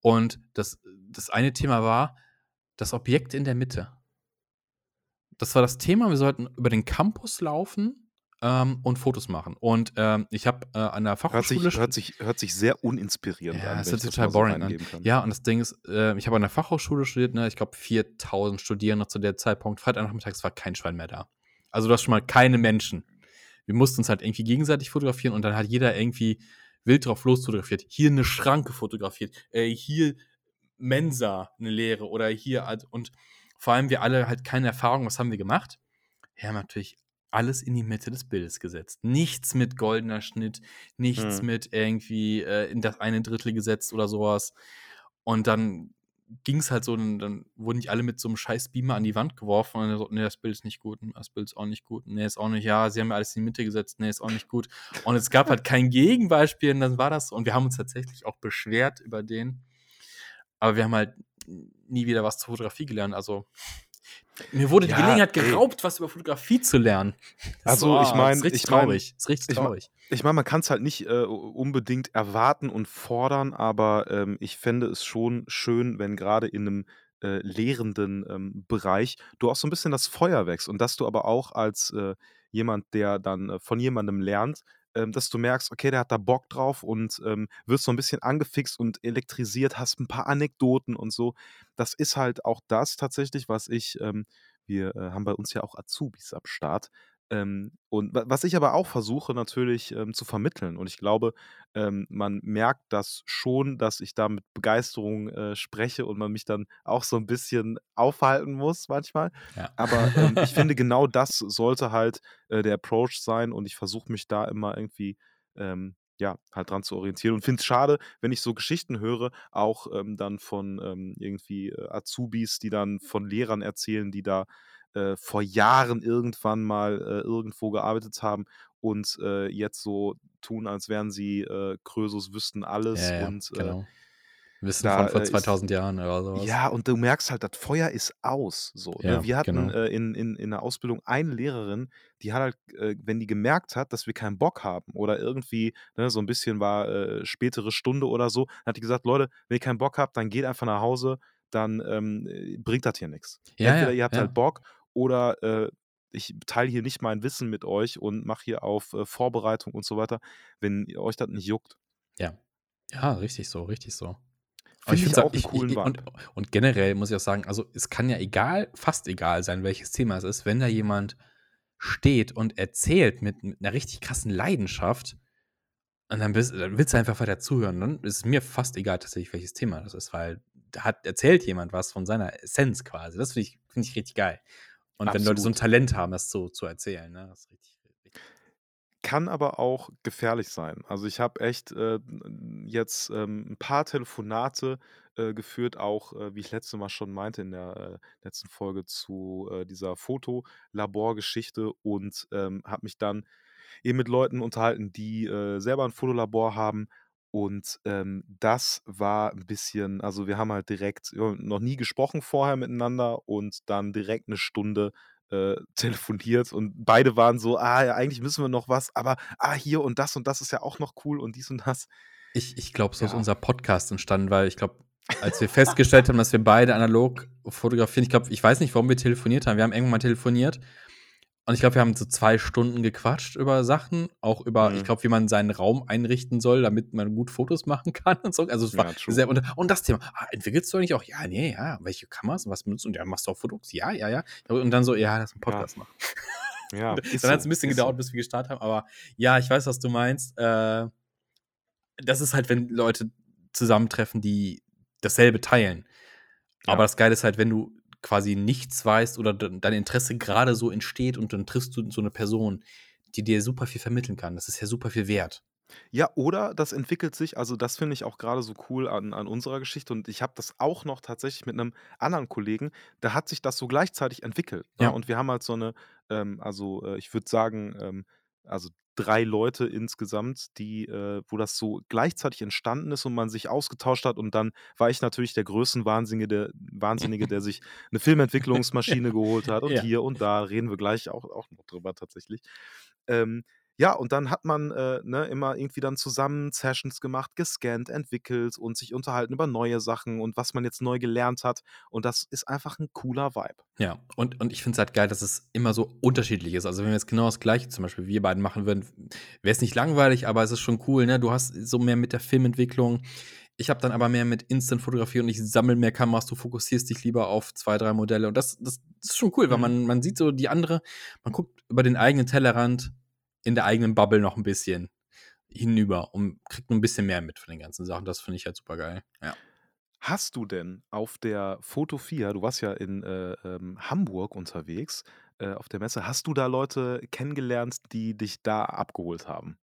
[SPEAKER 2] und das, das eine Thema war das Objekt in der Mitte. Das war das Thema, wir sollten über den Campus laufen ähm, und Fotos machen. Und ähm, ich habe äh, an der Fachhochschule.
[SPEAKER 1] Hört sich, hört sich, hört sich sehr uninspirierend
[SPEAKER 2] ja,
[SPEAKER 1] an.
[SPEAKER 2] Das ist total boring an. Ja, und das Ding ist, äh, ich habe an der Fachhochschule studiert, ne? ich glaube 4000 Studierende zu der Zeitpunkt. Freitagnachmittags war kein Schwein mehr da. Also, du hast schon mal keine Menschen. Wir mussten uns halt irgendwie gegenseitig fotografieren und dann hat jeder irgendwie wild drauf los fotografiert. Hier eine Schranke fotografiert, äh, hier Mensa, eine Leere oder hier halt, und vor allem wir alle halt keine Erfahrung. Was haben wir gemacht? Wir haben natürlich alles in die Mitte des Bildes gesetzt. Nichts mit goldener Schnitt, nichts mhm. mit irgendwie äh, in das eine Drittel gesetzt oder sowas. Und dann ging es halt so, dann, dann, wurden nicht alle mit so einem scheiß Beamer an die Wand geworfen und dann so, nee, das Bild ist nicht gut, das Bild ist auch nicht gut, nee, ist auch nicht, ja, sie haben ja alles in die Mitte gesetzt, nee, ist auch nicht gut. Und es gab halt kein Gegenbeispiel und dann war das so. Und wir haben uns tatsächlich auch beschwert über den. Aber wir haben halt nie wieder was zur Fotografie gelernt. Also mir wurde die ja, Gelegenheit geraubt, ey. was über Fotografie zu lernen.
[SPEAKER 1] Also, so, ich meine,
[SPEAKER 2] ich mein, traurig. Ist richtig traurig.
[SPEAKER 1] Ich meine, man kann es halt nicht äh, unbedingt erwarten und fordern, aber ähm, ich fände es schon schön, wenn gerade in einem äh, lehrenden ähm, Bereich du auch so ein bisschen das Feuer wächst und dass du aber auch als äh, jemand, der dann äh, von jemandem lernt, ähm, dass du merkst, okay, der hat da Bock drauf und ähm, wirst so ein bisschen angefixt und elektrisiert, hast ein paar Anekdoten und so. Das ist halt auch das tatsächlich, was ich, ähm, wir äh, haben bei uns ja auch Azubis am Start, ähm, und was ich aber auch versuche natürlich ähm, zu vermitteln. Und ich glaube, ähm, man merkt das schon, dass ich da mit Begeisterung äh, spreche und man mich dann auch so ein bisschen aufhalten muss manchmal.
[SPEAKER 2] Ja.
[SPEAKER 1] Aber ähm, ich finde, genau das sollte halt äh, der Approach sein und ich versuche mich da immer irgendwie ähm, ja, halt dran zu orientieren und finde es schade, wenn ich so Geschichten höre, auch ähm, dann von ähm, irgendwie äh, Azubis, die dann von Lehrern erzählen, die da äh, vor Jahren irgendwann mal äh, irgendwo gearbeitet haben und äh, jetzt so tun, als wären sie äh, Krösus, wüssten alles
[SPEAKER 2] ja, ja,
[SPEAKER 1] und
[SPEAKER 2] äh, genau. Wissen da, von vor 2000 ist, Jahren oder sowas.
[SPEAKER 1] Ja, und du merkst halt, das Feuer ist aus. So, ne? ja, Wir hatten genau. in, in, in der Ausbildung eine Lehrerin, die hat halt, wenn die gemerkt hat, dass wir keinen Bock haben oder irgendwie ne, so ein bisschen war spätere Stunde oder so, hat die gesagt, Leute, wenn ihr keinen Bock habt, dann geht einfach nach Hause, dann ähm, bringt das hier nichts.
[SPEAKER 2] Ja,
[SPEAKER 1] Entweder
[SPEAKER 2] ja,
[SPEAKER 1] ihr habt
[SPEAKER 2] ja.
[SPEAKER 1] halt Bock oder äh, ich teile hier nicht mein Wissen mit euch und mache hier auf äh, Vorbereitung und so weiter, wenn euch das nicht juckt.
[SPEAKER 2] Ja. Ja, richtig so, richtig so.
[SPEAKER 1] Finde ich
[SPEAKER 2] finde
[SPEAKER 1] auch
[SPEAKER 2] ich
[SPEAKER 1] coolen
[SPEAKER 2] ich und und generell muss ich auch sagen, also, es kann ja egal fast egal sein, welches Thema es ist, wenn da jemand steht und erzählt mit mit 'ner richtig krassen Leidenschaft und dann bist dann willst du einfach weiter zuhören. Dann ist es mir fast egal tatsächlich, welches Thema das ist, weil da hat erzählt jemand was von seiner Essenz quasi. Das finde ich finde ich richtig geil. Und wenn Leute so 'n
[SPEAKER 1] Absolut.
[SPEAKER 2] Talent haben, das so zu erzählen, ne? Das ist richtig,
[SPEAKER 1] Kann aber auch gefährlich sein. Also, ich habe echt, äh, jetzt, ähm, 'n paar Telefonate, äh, geführt, auch, äh, wie ich letztes Mal schon meinte in der, äh, letzten Folge zu, äh, dieser Fotolabor-Geschichte und, ähm, habe mich dann eben mit Leuten unterhalten, die, äh, selber 'n Fotolabor haben. Und, ähm, das war 'n bisschen also, wir haben halt direkt ja, noch nie gesprochen vorher miteinander und dann direkt 'ne Stunde, äh, telefoniert und beide waren so: „Ah, ja, eigentlich müssen wir noch was, aber, ah, hier und das und das ist ja auch noch cool und dies und das.“
[SPEAKER 2] Ich ich glaube, so ist
[SPEAKER 1] Ja.
[SPEAKER 2] unser Podcast entstanden, weil ich glaube, als wir festgestellt haben, dass wir beide analog fotografieren ich glaube ich weiß nicht, warum wir telefoniert haben. Wir haben irgendwann mal telefoniert und ich glaube, wir haben so 2 Stunden gequatscht über Sachen, auch über ich
[SPEAKER 1] Mhm.
[SPEAKER 2] glaube, wie man seinen Raum einrichten soll, damit man gut Fotos machen kann und so. Also, es war
[SPEAKER 1] Ja, true.
[SPEAKER 2] sehr und und das Thema: „Ah, entwickelst du eigentlich auch?“ „Ja, ne, ja. Welche Kameras und was benutzt du?“ „Und ja, machst du auch Fotos?“ „Ja, ja, ja.“ Und dann so: „Ja, lass 'n
[SPEAKER 1] Ja.
[SPEAKER 2] Podcast machen.“
[SPEAKER 1] Ja,
[SPEAKER 2] Und
[SPEAKER 1] ist
[SPEAKER 2] dann hat's
[SPEAKER 1] so,
[SPEAKER 2] 'n bisschen
[SPEAKER 1] so.
[SPEAKER 2] gedauert, bis wir gestartet haben, aber ja, ich weiß, was du meinst. Äh, das ist halt, wenn Leute zusammentreffen, die dasselbe teilen. Aber
[SPEAKER 1] Ja.
[SPEAKER 2] das Geile ist halt, wenn du quasi nichts weißt oder dein Interesse grade so entsteht und dann triffst du so 'ne Person, die dir super viel vermitteln kann. Das ist ja super viel wert.
[SPEAKER 1] Ja, oder das entwickelt sich also, das finde ich auch grade so cool an an unserer Geschichte und ich habe das auch noch tatsächlich mit 'nem anderen Kollegen, da hat sich das so gleichzeitig entwickelt, ne?
[SPEAKER 2] Ja.
[SPEAKER 1] Und wir haben halt so 'ne, ähm also, äh, ich würde sagen, ähm, also 3 Leute insgesamt, die, äh wo das so gleichzeitig entstanden ist und man sich ausgetauscht hat und dann war ich natürlich der Größenwahnsinnige der Wahnsinnige, der sich 'ne Filmentwicklungsmaschine geholt hat und
[SPEAKER 2] Ja.
[SPEAKER 1] hier und da, reden wir gleich auch auch noch drüber tatsächlich. Ähm, ja, und dann hat man, äh, ne, immer irgendwie dann zusammen Sessions gemacht, gescannt, entwickelt und sich unterhalten über neue Sachen und was man jetzt neu gelernt hat. Und das ist einfach 'n cooler Vibe.
[SPEAKER 2] Ja, und und ich finde es halt geil, dass es immer so unterschiedlich ist. Also, wenn wir jetzt genau das Gleiche zum Beispiel wir beide machen würden, wäre es nicht langweilig, aber es ist schon cool, ne? Du hast so mehr mit der Filmentwicklung. Ich habe dann aber mehr mit Instant-Fotografie und ich sammle mehr Kameras. Du fokussierst dich lieber auf 2, 3 Modelle und das das ist schon cool, weil
[SPEAKER 1] Mhm.
[SPEAKER 2] man man sieht so die andere man guckt über den eigenen Tellerrand in der eigenen Bubble noch 'n bisschen hinüber und kriegt nur 'n bisschen mehr mit von den ganzen Sachen. Das finde ich halt supergeil, ja.
[SPEAKER 1] Hast du denn auf der Foto4 du warst ja in, äh, ähm, Hamburg unterwegs, äh, auf der Messe. Hast du da Leute kennengelernt, die dich da abgeholt haben?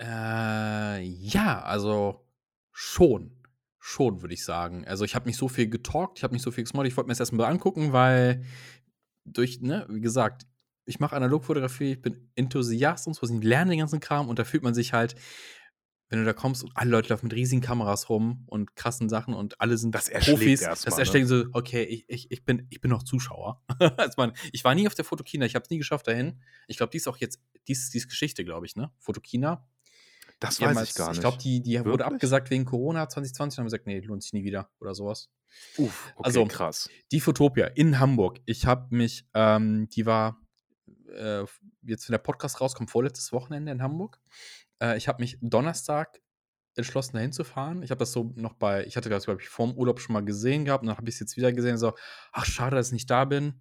[SPEAKER 2] Äh, ja, also schon. Schon, würde ich sagen. Also, ich habe nicht so viel getalkt, ich habe nicht so viel gesmalltalkt. Ich wollte mir's erst mal angucken, weil durch ne, wie gesagt, ich mache Analogfotografie, ich bin Enthusiast und so ich lerne den ganzen Kram und da fühlt man sich halt wenn du da kommst und alle Leute laufen mit riesigen Kameras rum und krassen Sachen und alle sind
[SPEAKER 1] Das
[SPEAKER 2] Profis,
[SPEAKER 1] erst
[SPEAKER 2] das
[SPEAKER 1] ne?
[SPEAKER 2] erschlägt so: „Okay, ich ich ich bin ich bin noch Zuschauer.“ Also, man ich war nie auf der Photokina, ich habe es nie geschafft dahin. Ich glaube, die ist auch jetzt die ist die ist Geschichte, glaube ich, ne? Photokina.
[SPEAKER 1] Das weiß ich
[SPEAKER 2] als
[SPEAKER 1] gar
[SPEAKER 2] ich glaube,
[SPEAKER 1] nicht.
[SPEAKER 2] die die wurde abgesagt wegen Corona 2020 und haben gesagt: „Ne, lohnt sich nie wieder“ oder so was.
[SPEAKER 1] Uff, okay,
[SPEAKER 2] Also,
[SPEAKER 1] krass.
[SPEAKER 2] die Photopia in Hamburg. Ich habe mich ähm, die war, äh, jetzt wenn der Podcast rauskommt, vorletztes Wochenende in Hamburg. Äh, ich habe mich Donnerstag entschlossen, da hinzufahren. Ich habe das so noch bei ich hatte das, glaube ich, vorm Urlaub schon mal gesehen gehabt und dann habe ich's jetzt wieder gesehen, so: „Ach, schade, dass ich nicht da bin.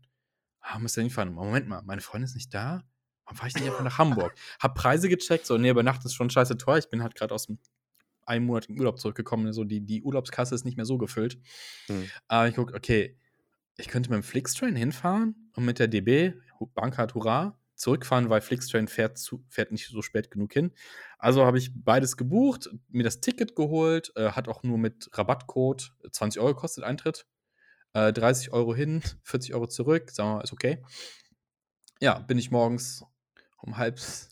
[SPEAKER 2] Ah, musst ja hinfahren.“ Moment mal, meine Freundin ist nicht da? Warum fahre ich nicht einfach nach Hamburg? Habe Preise gecheckt, so: „Ne, übernachten ist schon scheiße teuer.“ Ich bin halt grad aus'm einmonatigen Urlaub zurückgekommen, so die die Urlaubskasse ist nicht mehr so gefüllt.
[SPEAKER 1] Mhm.
[SPEAKER 2] Aber ich gucke, okay, ich könnte mit dem Flixtrain hinfahren und mit der DB, Hu Bahncard Hurra, zurückfahren, weil Flixtrain fährt zu fährt nicht so spät genug hin. Also, habe ich beides gebucht, mir das Ticket geholt, äh, hat auch nur mit Rabattcode 20 € gekostet Eintritt. Äh, 30 € hin, 40 € zurück. Sagen wir mal, ist okay. Ja, bin ich morgens um halb s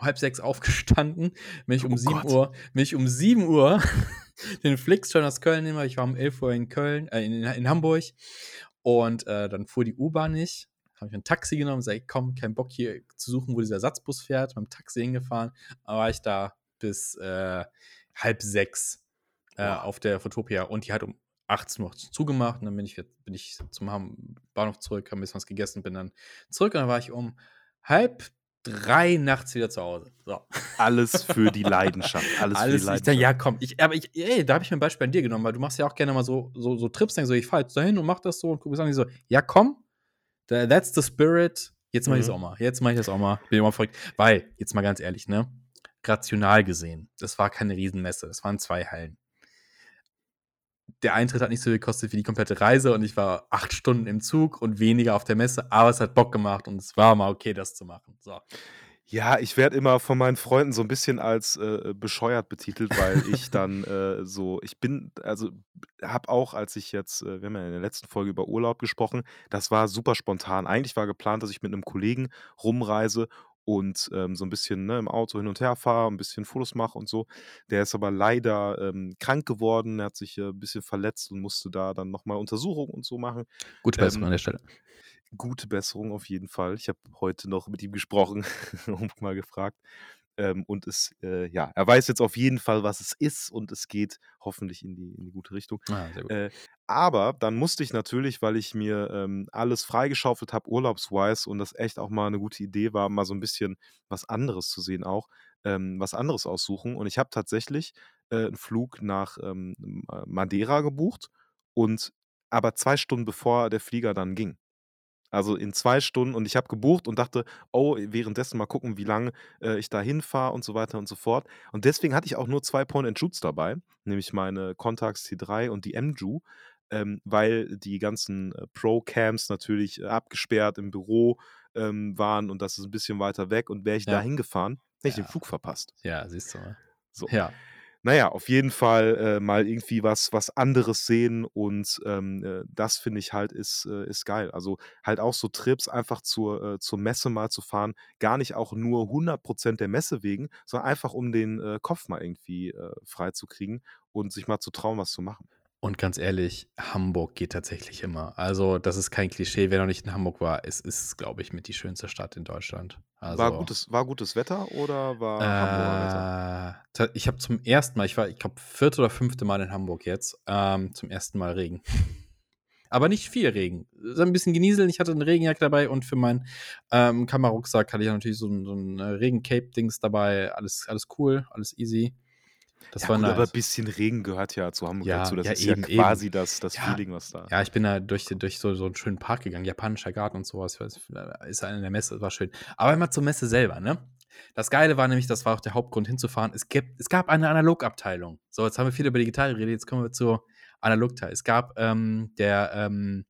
[SPEAKER 2] 5:30 aufgestanden, bin ich um
[SPEAKER 1] Oh
[SPEAKER 2] sieben
[SPEAKER 1] Gott.
[SPEAKER 2] Uhr bin ich um 7:00 den Flixtrain aus Köln nehme ich war um 11:00 in Köln äh, in in Hamburg und, äh, dann fuhr die U-Bahn nicht. Habe ich 'n Taxi genommen, sage ich: „Komm, kein Bock hier zu suchen, wo dieser Ersatzbus fährt.“ Mit'm Taxi hingefahren. Dann war ich da bis, äh, 5:30, äh,
[SPEAKER 1] Boah.
[SPEAKER 2] auf der Photopia und die hat um 18:00 noch zugemacht und dann bin ich bin ich zum Bahnhof zurück, habe 'n bisschen was gegessen, bin dann zurück und dann war ich um 5:30 3 nachts wieder zu Hause. So.
[SPEAKER 1] Alles für die Leidenschaft. Alles, für die
[SPEAKER 2] Alles
[SPEAKER 1] Leidenschaft.
[SPEAKER 2] dann, ja, komm, ich, aber ich, ey, da habe ich mir ein Beispiel an dir genommen, weil du machst ja auch gerne mal so, so, so Trips, denkst so, ich fahre jetzt dahin und mach das so und guck mir an, so, ja, komm, that's the spirit, jetzt mach ich das
[SPEAKER 1] Mhm.
[SPEAKER 2] auch mal, jetzt mach ich das auch mal, bin immer verrückt, weil, jetzt mal ganz ehrlich, ne, rational gesehen, das war keine Riesenmesse, das waren zwei Hallen. Der Eintritt hat nicht so viel gekostet wie die komplette Reise und ich war acht Stunden im Zug und weniger auf der Messe, aber es hat Bock gemacht und es war mal okay, das zu machen. So.
[SPEAKER 1] Ja, ich werde immer von meinen Freunden so ein bisschen als äh, bescheuert betitelt, weil ich dann äh, so, ich bin, also habe auch, als ich jetzt, äh, wir haben ja in der letzten Folge über Urlaub gesprochen, das war super spontan. Eigentlich war geplant, dass ich mit einem Kollegen rumreise und ähm, so ein bisschen ne, im Auto hin und her fahre, ein bisschen Fotos mache und so. Der ist aber leider ähm, krank geworden, er hat sich äh, ein bisschen verletzt und musste da dann nochmal Untersuchungen und so machen.
[SPEAKER 2] Gute Besserung
[SPEAKER 1] Ähm,
[SPEAKER 2] an der Stelle.
[SPEAKER 1] Gute Besserung auf jeden Fall. Ich habe heute noch mit ihm gesprochen und mal gefragt. Ähm, und es, äh, ja, er weiß jetzt auf jeden Fall, was es ist und es geht hoffentlich in die, in die gute Richtung.
[SPEAKER 2] Ah, gut.
[SPEAKER 1] Äh, aber dann musste ich natürlich, weil ich mir ähm, alles freigeschaufelt habe, urlaubswise, und das echt auch mal eine gute Idee war, mal so ein bisschen was anderes zu sehen auch, ähm, was anderes aussuchen. Und ich habe tatsächlich äh, einen Flug nach ähm, äh, Madeira gebucht und aber zwei Stunden bevor der Flieger dann ging. Also in zwei Stunden und ich habe gebucht und dachte, oh, währenddessen mal gucken, wie lange äh, ich da hinfahre und so weiter und so fort. Und deswegen hatte ich auch nur zwei Point-and-Shoots dabei, nämlich meine Contax T3 und die MJU, ähm, weil die ganzen äh, Pro-Camps natürlich äh, abgesperrt im Büro ähm, waren und das ist ein bisschen weiter weg. Und wäre ich
[SPEAKER 2] Ja.
[SPEAKER 1] da hingefahren, hätte ich den
[SPEAKER 2] Ja.
[SPEAKER 1] Flug verpasst.
[SPEAKER 2] Ja, siehst du mal.
[SPEAKER 1] So.
[SPEAKER 2] Ja.
[SPEAKER 1] Naja, auf jeden Fall äh, mal irgendwie was, was anderes sehen und ähm, äh, das finde ich halt ist, äh, ist geil. Also halt auch so Trips einfach zur, äh, zur Messe mal zu fahren, gar nicht auch nur 100% der Messe wegen, sondern einfach um den äh, Kopf mal irgendwie frei zu kriegen und sich mal zu trauen, was zu machen.
[SPEAKER 2] Und ganz ehrlich, Hamburg geht tatsächlich immer. Also, das ist kein Klischee. Wer noch nicht in Hamburg war, es ist, glaube ich, mit die schönste Stadt in Deutschland. Also,
[SPEAKER 1] War, gutes, war gutes Wetter oder war Hamburger Wetter?
[SPEAKER 2] äh, ich habe zum ersten Mal, ich war, ich glaube, vierte oder fünfte Mal in Hamburg jetzt, ähm, zum ersten Mal Regen. Aber nicht viel Regen. Ein bisschen genieseln. Ich hatte eine Regenjacke dabei und für meinen ähm, Kamerarucksack hatte ich natürlich so ein, so ein äh, Regen-Cape-Dings dabei. Alles, alles cool, alles easy. Das
[SPEAKER 1] ja,
[SPEAKER 2] war
[SPEAKER 1] gut,
[SPEAKER 2] nice.
[SPEAKER 1] aber ein bisschen Regen gehört ja zu Hamburg
[SPEAKER 2] Ja,
[SPEAKER 1] dazu. Das
[SPEAKER 2] ja,
[SPEAKER 1] ist
[SPEAKER 2] eben,
[SPEAKER 1] ja quasi das, das
[SPEAKER 2] Ja,
[SPEAKER 1] Feeling, was da.
[SPEAKER 2] Ja, ich bin da durch, durch so, so einen schönen Park gegangen, japanischer Garten und sowas. Weiß, Ist eine der Messe, das war schön. Aber immer zur Messe selber, ne? Das Geile war nämlich, das war auch der Hauptgrund hinzufahren. Es, gibt, es gab eine Analogabteilung. So, jetzt haben wir viel über die Gitarre geredet, jetzt kommen wir zur Analogteil. Es gab ähm, der ähm,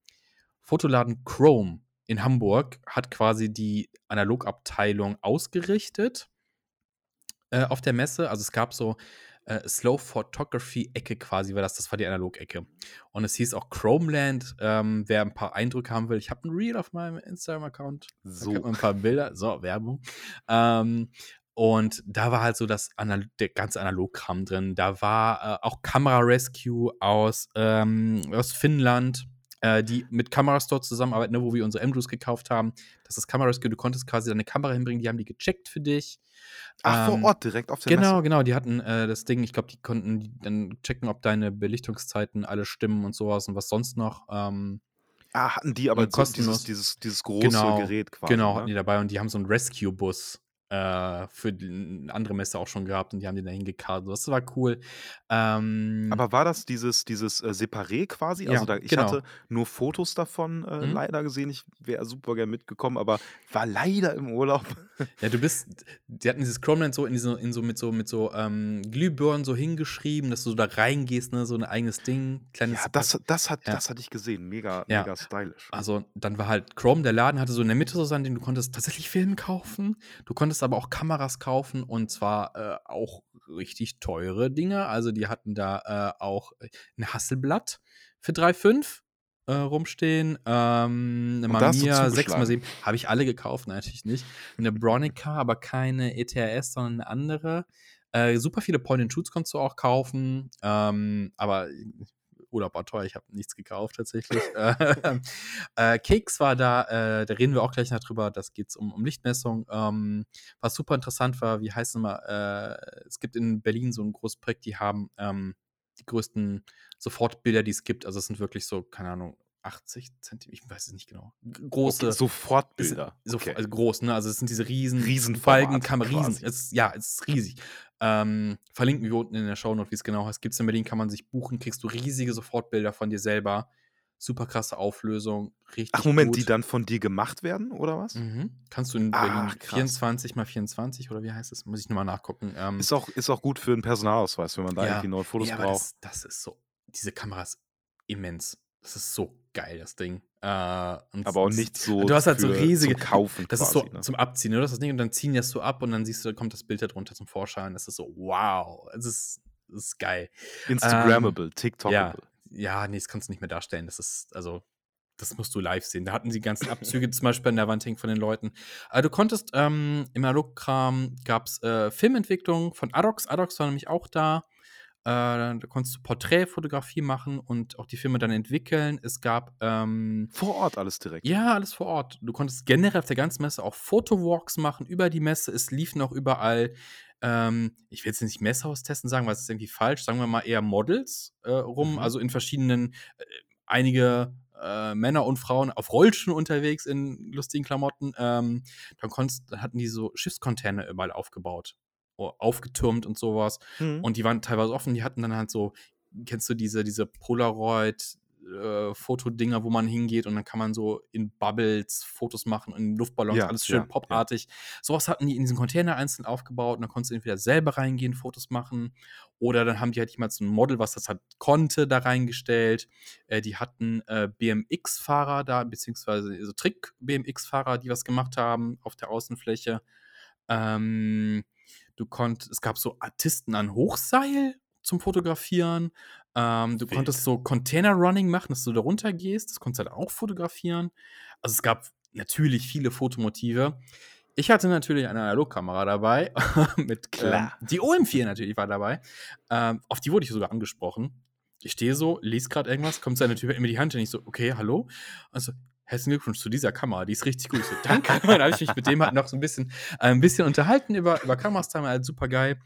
[SPEAKER 2] Fotoladen Chrome in Hamburg, hat quasi die Analogabteilung ausgerichtet äh, auf der Messe. Also es gab so äh, Slow Photography-Ecke quasi, weil das, das war die Analog-Ecke. Und es hieß auch Chromeland, ähm, wer ein paar Eindrücke haben will. Ich habe ein Reel auf meinem Instagram-Account.
[SPEAKER 1] So.
[SPEAKER 2] ein paar Bilder. So, Werbung. Ähm, und da war halt so das Anal der ganze Analogkram drin. Da war äh, auch Kamera Rescue aus, ähm, aus Finnland, äh, die mit Kamerastore zusammenarbeiten, ne, wo wir unsere Andrews gekauft haben. Das ist Kamera Rescue. Du konntest quasi deine Kamera hinbringen, die haben die gecheckt für dich.
[SPEAKER 1] Ach,
[SPEAKER 2] Ähm,
[SPEAKER 1] vor Ort, direkt auf der
[SPEAKER 2] Genau,
[SPEAKER 1] Messe.
[SPEAKER 2] genau. Die hatten äh, das Ding, ich glaube, die konnten die dann checken, ob deine Belichtungszeiten alle stimmen und sowas und was sonst noch. Ähm,
[SPEAKER 1] Ah, hatten die aber so
[SPEAKER 2] kostenlos.
[SPEAKER 1] dieses, dieses, dieses große
[SPEAKER 2] Genau,
[SPEAKER 1] Gerät quasi.
[SPEAKER 2] genau,
[SPEAKER 1] ne?
[SPEAKER 2] hatten die dabei und die haben so einen Rescue-Bus äh, für andere Messe auch schon gehabt und die haben den da hingekarrt. Das war cool. Ähm,
[SPEAKER 1] Aber war das dieses, dieses äh, Separé quasi?
[SPEAKER 2] Ja,
[SPEAKER 1] Also da, ich
[SPEAKER 2] genau.
[SPEAKER 1] hatte nur Fotos davon äh,
[SPEAKER 2] Mhm.
[SPEAKER 1] leider gesehen. Ich wäre super gern mitgekommen, aber war leider im Urlaub.
[SPEAKER 2] Ja, du bist, die hatten dieses Chromeland so in, diese, in so mit so mit so ähm, Glühbirnen so hingeschrieben, dass du so da reingehst, ne, so ein eigenes Ding, kleines
[SPEAKER 1] Ja, das, das, hat,
[SPEAKER 2] Ja.
[SPEAKER 1] das hatte ich gesehen. Mega,
[SPEAKER 2] Ja.
[SPEAKER 1] mega stylisch.
[SPEAKER 2] Also dann war halt Chrome, der Laden hatte so in der Mitte so sein Ding, du konntest tatsächlich Filme kaufen, du konntest aber auch Kameras kaufen und zwar äh, auch richtig teure Dinge. Also die hatten da äh, auch ein Hasselblatt für 3,5 äh, rumstehen, ähm, eine Mamiya
[SPEAKER 1] zugeschlagen.
[SPEAKER 2] 6x7, habe ich alle gekauft, nein, natürlich nicht. Eine Bronica, aber keine ETRS, sondern eine andere. Äh, super viele Point-and-Shoots konntest du auch kaufen, ähm, aber Urlaub war teuer, ich habe nichts gekauft tatsächlich. Ähm, äh, Keks war da, äh, da reden wir auch gleich noch drüber, das geht um, um Lichtmessung. Ähm, was super interessant war, wie heißt es mal, äh, es gibt in Berlin so ein großes Projekt, die haben ähm, die größten Sofortbilder, die es gibt. Also es sind wirklich so, keine Ahnung, 80 Zentimeter, ich weiß es nicht genau.
[SPEAKER 1] Okay,
[SPEAKER 2] Große, ist,
[SPEAKER 1] Sofortbilder.
[SPEAKER 2] so,
[SPEAKER 1] Okay.
[SPEAKER 2] also groß, ne? Also es sind diese riesen
[SPEAKER 1] Riesenformat
[SPEAKER 2] Balkenkamera, riesen, es, ja, es ist riesig. Ähm, verlinken wir unten in der Shownote, wie es genau heißt. Gibt es in Berlin, kann man sich buchen, kriegst du riesige Sofortbilder von dir selber. Super krasse Auflösung, richtig
[SPEAKER 1] Ach, Moment, die
[SPEAKER 2] gut.
[SPEAKER 1] dann von dir gemacht werden, oder was?
[SPEAKER 2] Mhm. Kannst du in
[SPEAKER 1] Ach,
[SPEAKER 2] Berlin
[SPEAKER 1] krass.
[SPEAKER 2] 24 mal 24 oder wie heißt das? Muss ich nochmal nachgucken. Ähm,
[SPEAKER 1] Ist auch, ist auch gut für einen Personalausweis, wenn man da
[SPEAKER 2] ja,
[SPEAKER 1] irgendwie neue Fotos
[SPEAKER 2] ja,
[SPEAKER 1] braucht.
[SPEAKER 2] das, das ist so, diese Kamera ist immens. Das ist so geil, das Ding. Äh,
[SPEAKER 1] Aber auch nicht so
[SPEAKER 2] Du hast halt so riesige.
[SPEAKER 1] zum Kaufen
[SPEAKER 2] Das
[SPEAKER 1] quasi,
[SPEAKER 2] ist so
[SPEAKER 1] ne?
[SPEAKER 2] zum Abziehen, ne? Du hast das Ding und dann ziehen die das so ab und dann siehst du, da kommt das Bild darunter zum Vorschein. Das ist so, wow. Es ist, das ist geil.
[SPEAKER 1] Instagrammable,
[SPEAKER 2] Ja,
[SPEAKER 1] TikTokable.
[SPEAKER 2] ja, nee, das kannst du nicht mehr darstellen. Das ist, also, das musst du live sehen. Da hatten sie die ganzen Abzüge zum Beispiel an der Wand hängen von den Leuten. Aber du konntest ähm, im Analogkram gab es äh, Filmentwicklung von Adox. Adox war nämlich auch da. Äh, da konntest du Porträtfotografie machen und auch die Filme dann entwickeln. Es gab ähm,
[SPEAKER 1] Vor Ort alles direkt.
[SPEAKER 2] ja, alles vor Ort. Du konntest generell auf der ganzen Messe auch Fotowalks machen über die Messe. Es liefen auch überall, ähm, ich will jetzt nicht Messehaustesten sagen, weil es ist irgendwie falsch, sagen wir mal eher Models äh, rum,
[SPEAKER 1] Mhm.
[SPEAKER 2] also in verschiedenen, äh, einige äh, Männer und Frauen auf Rollschuhen unterwegs in lustigen Klamotten. Ähm, dann, konntest, dann hatten die so Schiffscontainer überall aufgebaut, aufgetürmt und sowas.
[SPEAKER 1] Mhm.
[SPEAKER 2] Und die waren teilweise offen, die hatten dann halt so, kennst du diese, diese Polaroid äh, Fotodinger, wo man hingeht und dann kann man so in Bubbles Fotos machen, in Luftballons,
[SPEAKER 1] Ja,
[SPEAKER 2] alles schön
[SPEAKER 1] ja, ja.
[SPEAKER 2] popartig. Sowas hatten die in diesen Container einzeln aufgebaut und dann konntest du entweder selber reingehen, Fotos machen oder dann haben die halt jemals so ein Model, was das halt konnte, da reingestellt. Äh, die hatten äh, BMX-Fahrer da, beziehungsweise so Trick-BMX-Fahrer, die was gemacht haben auf der Außenfläche. Ähm, du konntest, es gab so Artisten an Hochseil zum Fotografieren. Ähm, du
[SPEAKER 1] Wild.
[SPEAKER 2] konntest so Container-Running machen, dass du da runter gehst. Das konntest du halt auch fotografieren. Also es gab natürlich viele Fotomotive. Ich hatte natürlich eine Analogkamera dabei. mit,
[SPEAKER 1] Klar.
[SPEAKER 2] Ähm, die OM4 natürlich war dabei. Ähm, auf die wurde ich sogar angesprochen. Ich stehe so, lese gerade irgendwas, kommt seine Typ mir die Hand und ich so, okay, hallo. Also, herzlichen Glückwunsch zu dieser Kamera, die ist richtig gut. So, danke. dann habe ich mich mit dem halt noch so ein bisschen, äh, ein bisschen unterhalten über, über Kameras, da halt super geil.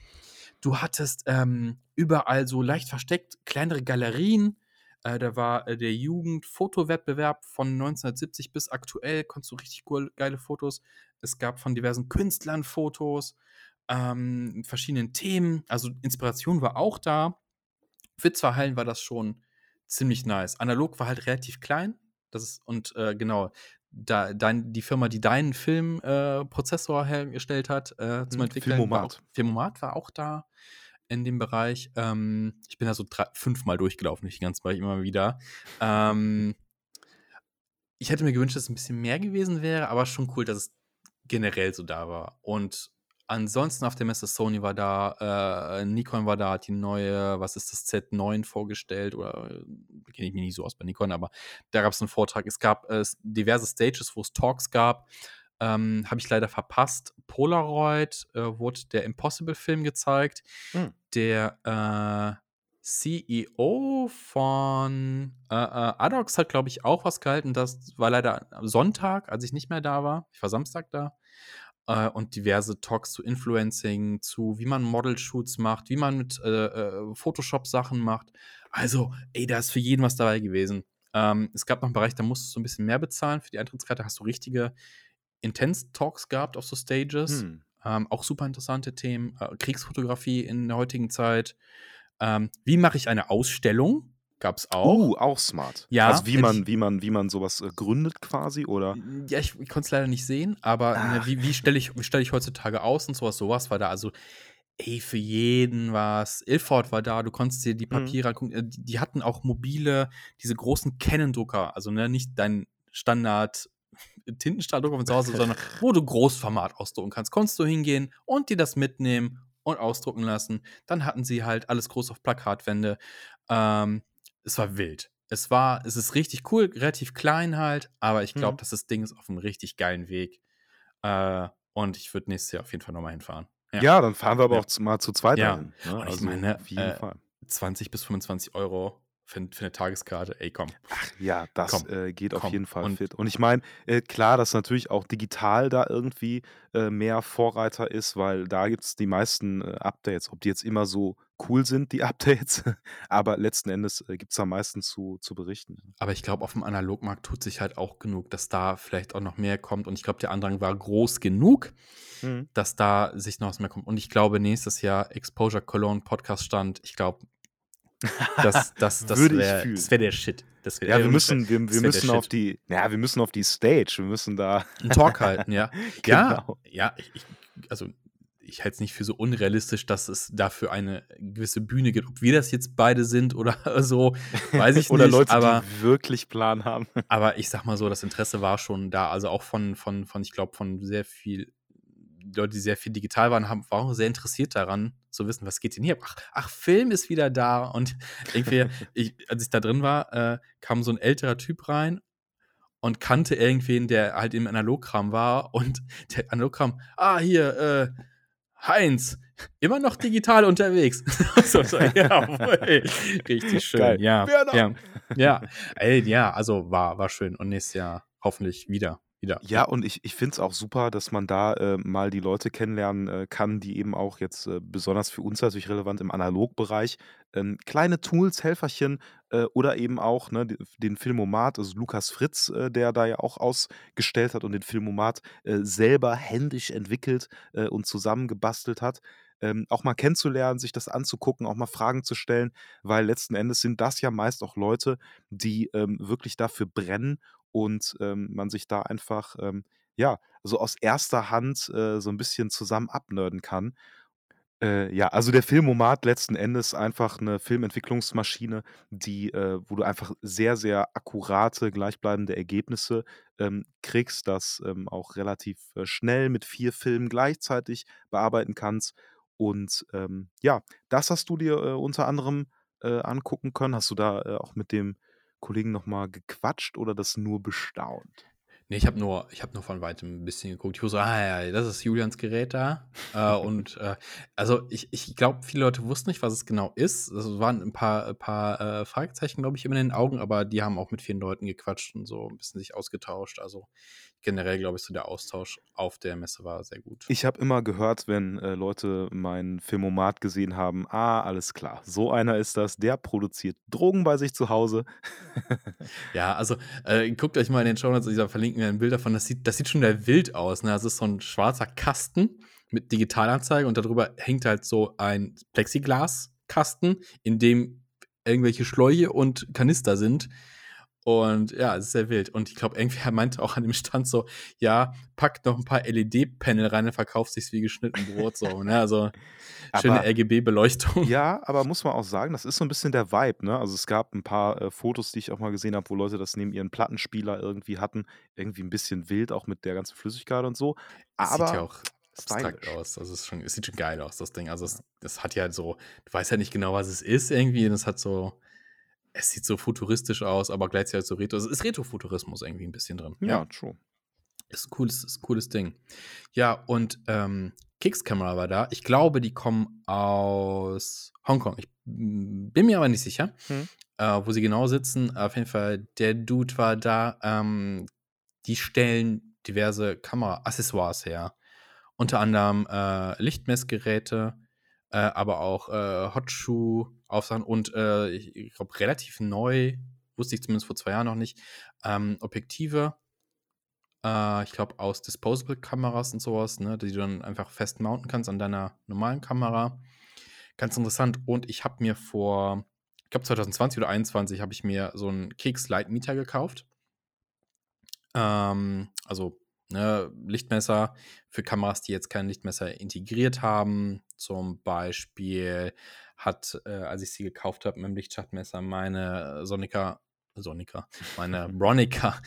[SPEAKER 2] Du hattest ähm, überall so leicht versteckt kleinere Galerien. Äh, da war äh, der Jugendfotowettbewerb von 1970 bis aktuell, konntest du richtig cool, geile Fotos. Es gab von diversen Künstlern Fotos, ähm, verschiedenen Themen. Also Inspiration war auch da. Für zwei Hallen war das schon ziemlich nice. Analog war halt relativ klein. Das ist, und äh, genau, da, dein, die Firma, die deinen Filmprozessor äh, hergestellt hat, äh, zum
[SPEAKER 1] Mhm,
[SPEAKER 2] Entwickeln, war
[SPEAKER 1] Filmomat.
[SPEAKER 2] auch, Filmomat war auch da in dem Bereich. Ähm, ich bin da so drei, fünfmal durchgelaufen, nicht ganz Bereich immer wieder. Ähm, ich hätte mir gewünscht, dass es ein bisschen mehr gewesen wäre, aber schon cool, dass es generell so da war. Und ansonsten auf der Messe Sony war da, äh, Nikon war da, hat die neue, was ist das, Z9 vorgestellt oder äh, kenne ich mich nicht so aus bei Nikon, aber da gab es einen Vortrag. Es gab äh, diverse Stages, wo es Talks gab. Ähm, Habe ich leider verpasst. Polaroid äh, wurde der Impossible-Film gezeigt.
[SPEAKER 1] Hm.
[SPEAKER 2] Der äh, CEO von äh, Adox hat, glaube ich, auch was gehalten. Das war leider Sonntag, als ich nicht mehr da war. Ich war Samstag da. Äh, und diverse Talks zu Influencing, zu wie man Model-Shoots macht, wie man mit äh, äh, Photoshop Sachen macht. Also, ey, da ist für jeden was dabei gewesen. Ähm, es gab noch einen Bereich, da musstest du ein bisschen mehr bezahlen. Für die Eintrittskarte hast du richtige Intense-Talks gehabt auf so Stages.
[SPEAKER 1] Hm.
[SPEAKER 2] Ähm, auch super interessante Themen. Äh, Kriegsfotografie in der heutigen Zeit. Ähm, wie mache ich eine Ausstellung? Gab es auch.
[SPEAKER 1] Uh, auch smart.
[SPEAKER 2] Ja,
[SPEAKER 1] Also wie man, wie man, wie man sowas äh, gründet quasi oder.
[SPEAKER 2] Ja, ich, ich konnte es leider nicht sehen, aber ne,
[SPEAKER 1] Ach.
[SPEAKER 2] wie, wie stelle ich, wie stell ich heutzutage aus und sowas? Sowas war da. Also, ey, für jeden was. Ilford war da, du konntest dir die
[SPEAKER 1] Mhm.
[SPEAKER 2] Papiere angucken. Äh, Die, die hatten auch mobile, diese großen Canon-Drucker. Also, ne, nicht dein Standard Tintenstrahldrucker von zu Hause, sondern wo du Großformat ausdrucken kannst. Konntest du hingehen und dir das mitnehmen und ausdrucken lassen. Dann hatten sie halt alles groß auf Plakatwände. Ähm, es war wild. Es war, es ist richtig cool, relativ klein halt, aber ich glaube,
[SPEAKER 1] Mhm.
[SPEAKER 2] dass das Ding ist auf einem richtig geilen Weg. Äh, und ich würde nächstes Jahr auf jeden Fall nochmal hinfahren.
[SPEAKER 1] Ja. dann fahren wir aber
[SPEAKER 2] Ja.
[SPEAKER 1] auch mal zu zweit
[SPEAKER 2] Ja.
[SPEAKER 1] dahin. Ne?
[SPEAKER 2] Ich
[SPEAKER 1] Also
[SPEAKER 2] meine,
[SPEAKER 1] auf jeden
[SPEAKER 2] äh,
[SPEAKER 1] Fall.
[SPEAKER 2] 20 bis 25 Euro für, für eine Tageskarte. Ey, komm.
[SPEAKER 1] Ach ja, das
[SPEAKER 2] Komm,
[SPEAKER 1] äh, geht auf
[SPEAKER 2] komm.
[SPEAKER 1] jeden Fall
[SPEAKER 2] Und
[SPEAKER 1] fit. Und ich meine, äh, klar, dass natürlich auch digital da irgendwie äh, mehr Vorreiter ist, weil da gibt es die meisten äh, Updates. Ob die jetzt immer so cool sind, die Updates, aber letzten Endes äh, gibt es da meistens zu, zu berichten.
[SPEAKER 2] aber ich glaube, auf dem Analogmarkt tut sich halt auch genug, dass da vielleicht auch noch mehr kommt. Und ich glaube, der Andrang war groß genug,
[SPEAKER 1] Mhm.
[SPEAKER 2] dass da sich noch was mehr kommt. Und ich glaube, nächstes Jahr Exposure Cologne Podcast stand. Ich glaube, das, das, das
[SPEAKER 1] Würde ich
[SPEAKER 2] wäre
[SPEAKER 1] fühlen.
[SPEAKER 2] das wär der Shit. Das wär,
[SPEAKER 1] Ja, wir müssen, wir, wir
[SPEAKER 2] wär
[SPEAKER 1] müssen auf
[SPEAKER 2] Shit.
[SPEAKER 1] die, ja, wir müssen auf die Stage, wir müssen da.
[SPEAKER 2] einen Talk halten, ja. Ja,
[SPEAKER 1] Genau.
[SPEAKER 2] ja, ich, ich- also ich halte es nicht für so unrealistisch, dass es dafür eine gewisse Bühne gibt. Ob wir das jetzt beide sind oder so, weiß ich
[SPEAKER 1] Oder
[SPEAKER 2] nicht.
[SPEAKER 1] Leute,
[SPEAKER 2] aber,
[SPEAKER 1] die wirklich Plan haben.
[SPEAKER 2] aber ich sag mal so, das Interesse war schon da. Also auch von, von, von ich glaube, von sehr viel Leute, die sehr viel digital waren, haben, waren auch sehr interessiert daran, zu wissen, was geht denn hier? Ach, ach Film ist wieder da. Und irgendwie, ich, als ich da drin war, äh, kam so ein älterer Typ rein und kannte irgendwen, der halt im Analogkram war. Und der Analogkram, ah, hier, äh, Heinz, immer noch digital unterwegs. so, so, jawohl, richtig schön.
[SPEAKER 1] Geil.
[SPEAKER 2] Ja, ja, ja, ey, ja, also war, war schön. Und nächstes Jahr hoffentlich wieder. Wieder.
[SPEAKER 1] Ja, und ich, ich finde es auch super, dass man da äh, mal die Leute kennenlernen äh, kann, die eben auch jetzt äh, besonders für uns natürlich relevant im Analogbereich ähm, kleine Tools, Helferchen äh, oder eben auch ne, de- den Filmomat, also Lukas Fritz, äh, der da ja auch ausgestellt hat und den Filmomat äh, selber händisch entwickelt und zusammengebastelt hat. Ähm, auch mal kennenzulernen, sich das anzugucken, auch mal Fragen zu stellen, weil letzten Endes sind das ja meist auch Leute, die ähm, wirklich dafür brennen und ähm, man sich da einfach, ähm, ja, so aus erster Hand äh, so ein bisschen zusammen abnörden kann. Äh, ja, also der Filmomat letzten Endes einfach eine Filmentwicklungsmaschine, die, äh, wo du einfach sehr, sehr akkurate, gleichbleibende Ergebnisse ähm, kriegst, das ähm, auch relativ äh, schnell mit vier Filmen gleichzeitig bearbeiten kannst. Und ähm, ja, das hast du dir äh, unter anderem äh, angucken können. Hast du da äh, auch mit dem Kollegen nochmal gequatscht oder das nur bestaunt?
[SPEAKER 2] Nee, ich habe nur, ich hab nur von weitem ein bisschen geguckt. Ich wusste, ah ja, das ist Julians Gerät da. äh, und äh, also ich, ich glaube, viele Leute wussten nicht, was es genau ist. Es waren ein paar, ein paar äh, Fragezeichen, glaube ich, immer in den Augen, aber die haben auch mit vielen Leuten gequatscht und so ein bisschen sich ausgetauscht. Also generell, glaube ich, so der Austausch auf der Messe war sehr gut.
[SPEAKER 1] Ich habe immer gehört, wenn äh, Leute meinen Filmomat gesehen haben, ah, alles klar, so einer ist das, der produziert Drogen bei sich zu Hause.
[SPEAKER 2] Ja, also äh, guckt euch mal in den Show Notes, da verlinken wir ein Bild davon. Das sieht, das sieht schon wieder wild aus. Ne? Das ist so ein schwarzer Kasten mit Digitalanzeige und darüber hängt halt so ein Plexiglaskasten, in dem irgendwelche Schläuche und Kanister sind. Und ja, es ist sehr wild. Und ich glaube, irgendwer meinte auch an dem Stand so, ja, packt noch ein paar LED-Panel rein und verkauft sich's wie geschnitten Brot. So, ne? Also schöne RGB-Beleuchtung.
[SPEAKER 1] Ja, aber muss man auch sagen, das ist so ein bisschen der Vibe, ne? Also es gab ein paar äh, Fotos, die ich auch mal gesehen habe, wo Leute das neben ihren Plattenspieler irgendwie hatten. Irgendwie ein bisschen wild, auch mit der ganzen Flüssigkeit und so.
[SPEAKER 2] Es
[SPEAKER 1] Aber
[SPEAKER 2] sieht ja auch abstrakt
[SPEAKER 1] stylisch.
[SPEAKER 2] aus. Also es, ist schon, es sieht schon geil aus, das Ding. Also es, es hat ja so, du weißt ja nicht genau, was es ist irgendwie. Und es hat so, es sieht so futuristisch aus, aber gleichzeitig so retro. Es ist Retrofuturismus irgendwie ein bisschen drin.
[SPEAKER 1] Ja, true.
[SPEAKER 2] Ist ein cooles, ist ein cooles Ding. Ja, und ähm, Kicks Camera war da. Ich glaube, die kommen aus Hongkong. Ich bin mir aber nicht sicher,
[SPEAKER 1] Hm.
[SPEAKER 2] äh, wo sie genau sitzen. Auf jeden Fall, der Dude war da. Ähm, die stellen diverse Kamera-Accessoires her. Unter anderem äh, Lichtmessgeräte, äh, aber auch äh, Hotshoe-Aufsachen und äh, ich, ich glaube, relativ neu, wusste ich zumindest vor zwei Jahren noch nicht, ähm, Objektive äh, ich glaube, aus Disposable-Kameras und sowas, ne, die du dann einfach fest mounten kannst an deiner normalen Kamera. Ganz interessant. Und ich habe mir vor, ich glaube 2020 oder 2021, habe ich mir so einen Keks Light Meter gekauft. Ähm, also ne, Lichtmesser für Kameras, die jetzt kein Lichtmesser integriert haben. Zum Beispiel hat, äh, als ich sie gekauft habe mit dem Lichtschattmesser, meine Sonica, Sonica, meine Bronica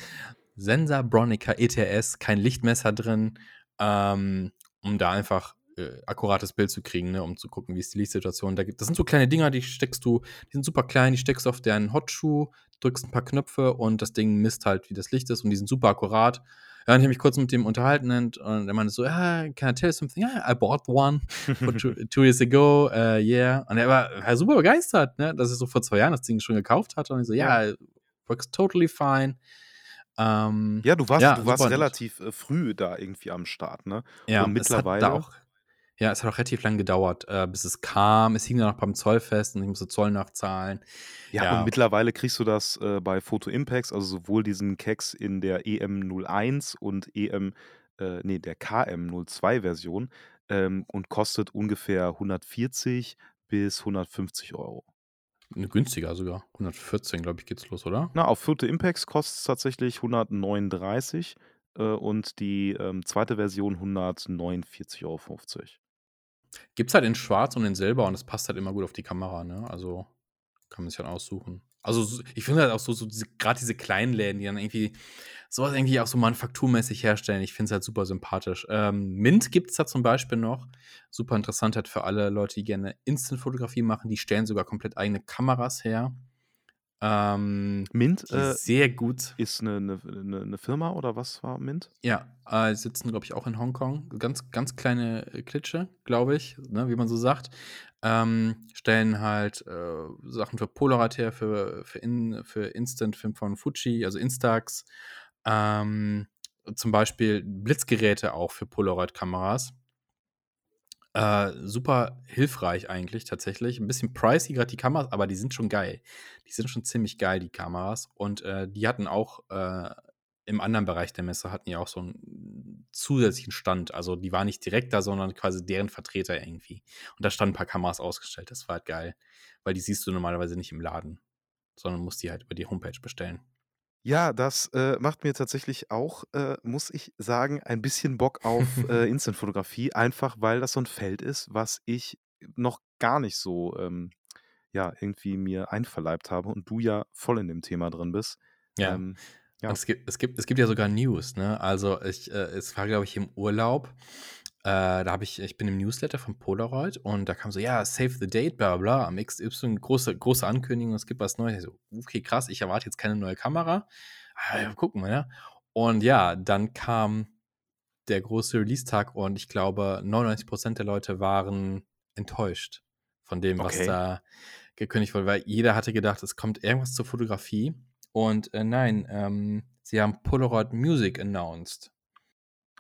[SPEAKER 2] Sensor Bronica ETS, kein Lichtmesser drin, ähm, um da einfach äh, akkurates Bild zu kriegen, ne, um zu gucken, wie ist die Lichtsituation. Da gibt, das sind so kleine Dinger, die steckst du, die sind super klein, die steckst du auf deinen Hotschuh, drückst ein paar Knöpfe und das Ding misst halt, wie das Licht ist und die sind super akkurat. Ja, und ich habe mich kurz mit dem unterhalten und, und er meinte so, ah, can I tell you something? Yeah, I bought one two, two years ago, uh, yeah. Und er war, war super begeistert, ne, dass er so vor zwei Jahren das Ding schon gekauft hat. Und ich so, ja, yeah, works totally fine.
[SPEAKER 1] Ähm, ja, du warst, ja, du warst relativ äh, früh da irgendwie am Start, ne?
[SPEAKER 2] Ja, und mittlerweile. Auch, ja, es hat auch relativ lang gedauert, äh, bis es kam. Es hing dann noch beim Zoll fest und ich musste Zoll nachzahlen.
[SPEAKER 1] Ja, ja. und mittlerweile kriegst du das äh, bei Photo Impacts, also sowohl diesen Keks in der EM01 und EM, äh, nee, der KM02-Version ähm, und kostet ungefähr 140 bis 150 Euro.
[SPEAKER 2] Ne, günstiger sogar. 114, glaube ich, geht's los, oder?
[SPEAKER 1] Na, auf Photo Impacts kostet es tatsächlich 139 äh, und die ähm, zweite Version 149,50 Euro.
[SPEAKER 2] Gibt's halt in schwarz und in silber und das passt halt immer gut auf die Kamera, ne? Also kann man sich dann aussuchen. Also ich finde halt auch so, so diese, gerade diese kleinen Läden, die dann irgendwie sowas irgendwie auch so manufakturmäßig herstellen. Ich finde es halt super sympathisch. Ähm, Mint gibt es da zum Beispiel noch. Super interessant halt für alle Leute, die gerne Instant-Fotografie machen. Die stellen sogar komplett eigene Kameras her.
[SPEAKER 1] Ähm, Mint
[SPEAKER 2] äh, sehr gut.
[SPEAKER 1] Ist eine, eine, eine, Firma oder was war Mint?
[SPEAKER 2] Ja, äh, sitzen, glaube ich, auch in Hongkong. Ganz, ganz kleine Klitsche, glaube ich, ne, wie man so sagt. Ähm, stellen halt äh, Sachen für Polaroid her, für, für, in, für Instant Film von Fuji, also Instax. Ähm, zum Beispiel Blitzgeräte auch für Polaroid-Kameras. Äh, super hilfreich eigentlich tatsächlich. Ein bisschen pricey gerade die Kameras, aber die sind schon geil. Die sind schon ziemlich geil, die Kameras. Und äh, die hatten auch äh, im anderen Bereich der Messe hatten ja auch so einen zusätzlichen Stand. Also die waren nicht direkt da, sondern quasi deren Vertreter irgendwie. Und da standen ein paar Kameras ausgestellt. Das war halt geil, weil die siehst du normalerweise nicht im Laden, sondern musst die halt über die Homepage bestellen.
[SPEAKER 1] Ja, das, äh, macht mir tatsächlich auch, äh, muss ich sagen, ein bisschen Bock auf, äh, Instant-Fotografie, einfach weil das so ein Feld ist, was ich noch gar nicht so, ähm, ja, irgendwie mir einverleibt habe und du ja voll in dem Thema drin bist.
[SPEAKER 2] Ja. Ähm, ja. es gibt es gibt es gibt ja sogar News, ne? Also, ich, äh es war, glaube ich, im Urlaub. Äh, da habe ich ich bin im Newsletter von Polaroid und da kam so: „Ja, save the date, bla bla am XY, große große Ankündigung, es gibt was Neues.“ Ich so: „Okay, krass, ich erwarte jetzt keine neue Kamera. Ah, ja, gucken wir, ja.“ Und ja, dann kam der große Release-Tag und ich glaube, 99% der Leute waren enttäuscht von dem, was da gekündigt wurde, weil jeder hatte gedacht, es kommt irgendwas zur Fotografie und, äh, nein, ähm, sie haben Polaroid Music announced.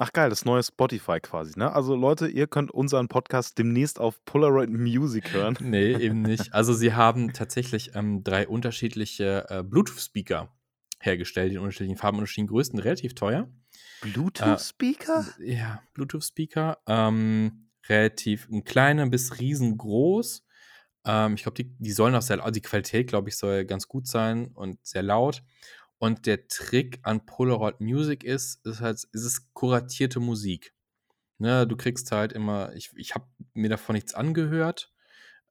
[SPEAKER 1] Ach geil, das neue Spotify quasi, ne? Also Leute, ihr könnt unseren Podcast demnächst auf Polaroid Music hören.
[SPEAKER 2] Nee, eben nicht. Also sie haben tatsächlich ähm, drei unterschiedliche äh, Bluetooth-Speaker hergestellt, in unterschiedlichen Farben, unterschiedlichen Größen, relativ teuer.
[SPEAKER 1] Bluetooth-Speaker?
[SPEAKER 2] Äh, ja, Bluetooth-Speaker. Ähm, relativ ein kleiner bis riesengroß. Ähm, ich glaube, die, die sollen auch sehr, also die Qualität, glaube ich, soll ganz gut sein und sehr laut. Und der Trick an Polaroid Music ist, ist halt, ist es kuratierte Musik. Ne, du kriegst halt immer, ich, ich habe mir davon nichts angehört,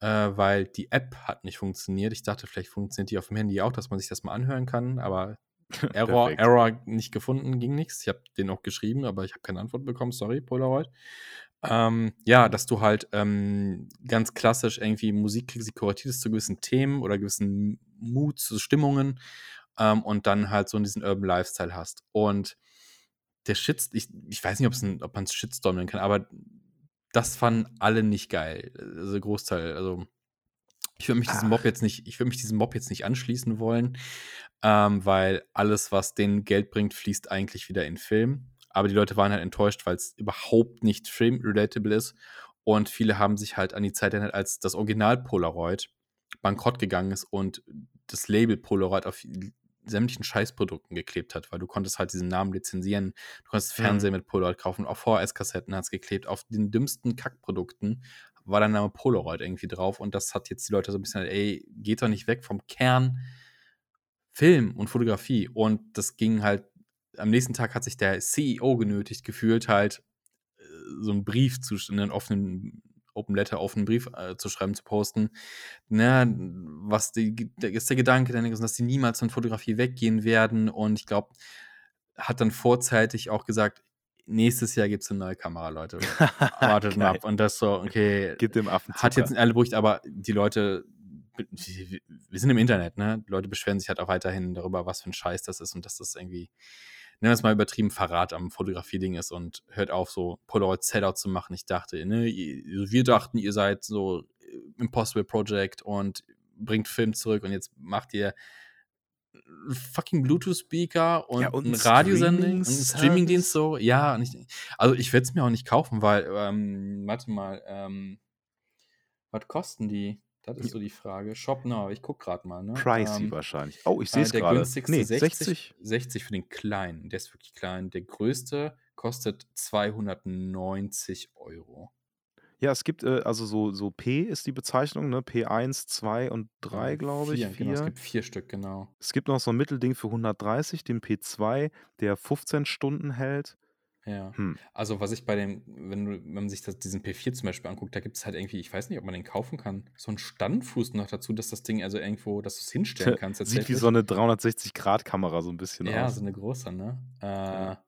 [SPEAKER 2] äh, weil die App hat nicht funktioniert. Ich dachte, vielleicht funktioniert die auf dem Handy auch, dass man sich das mal anhören kann, aber Error, Error nicht gefunden, ging nichts. Ich habe den auch geschrieben, aber ich habe keine Antwort bekommen. Sorry, Polaroid. Ähm, ja, dass du halt ähm, ganz klassisch irgendwie Musik kriegst, die kuratiert ist zu gewissen Themen oder gewissen Moods, zu Stimmungen ähm, und dann halt so in diesen Urban Lifestyle hast. Und der Shitstorm, ich, ich weiß nicht, ein, ob man es Shitstorm nennen kann, aber das fanden alle nicht geil. Also Großteil, also ich würde mich diesem Mob jetzt nicht, ich würde mich diesem Mob jetzt nicht anschließen wollen, ähm, weil alles, was denen Geld bringt, fließt eigentlich wieder in Film. Aber die Leute waren halt enttäuscht, weil es überhaupt nicht film-relatable ist. Und viele haben sich halt an die Zeit erinnert, als das Original Polaroid bankrott gegangen ist und das Label Polaroid auf sämtlichen Scheißprodukten geklebt hat, weil du konntest halt diesen Namen lizenzieren. Du konntest Fernseher mhm. mit Polaroid kaufen, auf VHS-Kassetten hat es geklebt, auf den dümmsten Kackprodukten war der Name Polaroid irgendwie drauf und das hat jetzt die Leute so ein bisschen, ey, geht doch nicht weg vom Kern Film und Fotografie und das ging halt, am nächsten Tag hat sich der CEO genötigt gefühlt, halt äh, so einen Brief zu, einen offenen Open Letter auf einen Brief äh, zu schreiben, zu posten. Na, was die, ist der Gedanke, dass die niemals von Fotografie weggehen werden. Und ich glaube, hat dann vorzeitig auch gesagt, nächstes Jahr gibt es eine neue Kamera, Leute. Wartet mal ab. Und das so, okay.
[SPEAKER 1] Gibt dem Affen
[SPEAKER 2] Hat jetzt alle Brücht, aber die Leute, wir sind im Internet, ne? Die Leute beschweren sich halt auch weiterhin darüber, was für ein Scheiß das ist und dass das irgendwie nennen wir es mal übertrieben, Verrat am Fotografieding ist und hört auf, so Polaroid Sellout zu machen. Ich dachte, ne, wir dachten, ihr seid so Impossible Project und bringt Film zurück und jetzt macht ihr fucking Bluetooth-Speaker und, ja, und ein Radiosending, ein Streamingdienst so. Ja, und ich, also ich werde es mir auch nicht kaufen, weil, ähm, warte mal, ähm, was kosten die? Das ist so die Frage. Shop Now, ich gucke gerade mal. Ne?
[SPEAKER 1] Pricey ähm, wahrscheinlich. Oh, ich sehe es äh, gerade. Der
[SPEAKER 2] günstigste nee, 60, 60 für den kleinen. Der ist wirklich klein. Der größte kostet 290 Euro.
[SPEAKER 1] Ja, es gibt, äh, also so, so P ist die Bezeichnung, ne? P1, 2 und 3, glaube ich.
[SPEAKER 2] Vier, genau, es gibt vier Stück, genau.
[SPEAKER 1] Es gibt noch so ein Mittelding für 130, den P2, der 15 Stunden hält.
[SPEAKER 2] Ja. Hm. Also, was ich bei dem, wenn, du, wenn man sich das, diesen P4 zum Beispiel anguckt, da gibt es halt irgendwie, ich weiß nicht, ob man den kaufen kann, so einen Standfuß noch dazu, dass das Ding also irgendwo, dass du es hinstellen kannst.
[SPEAKER 1] Sieht wie so eine 360-Grad-Kamera so ein bisschen
[SPEAKER 2] ja, aus. Ja, so eine große, ne? Äh, ja.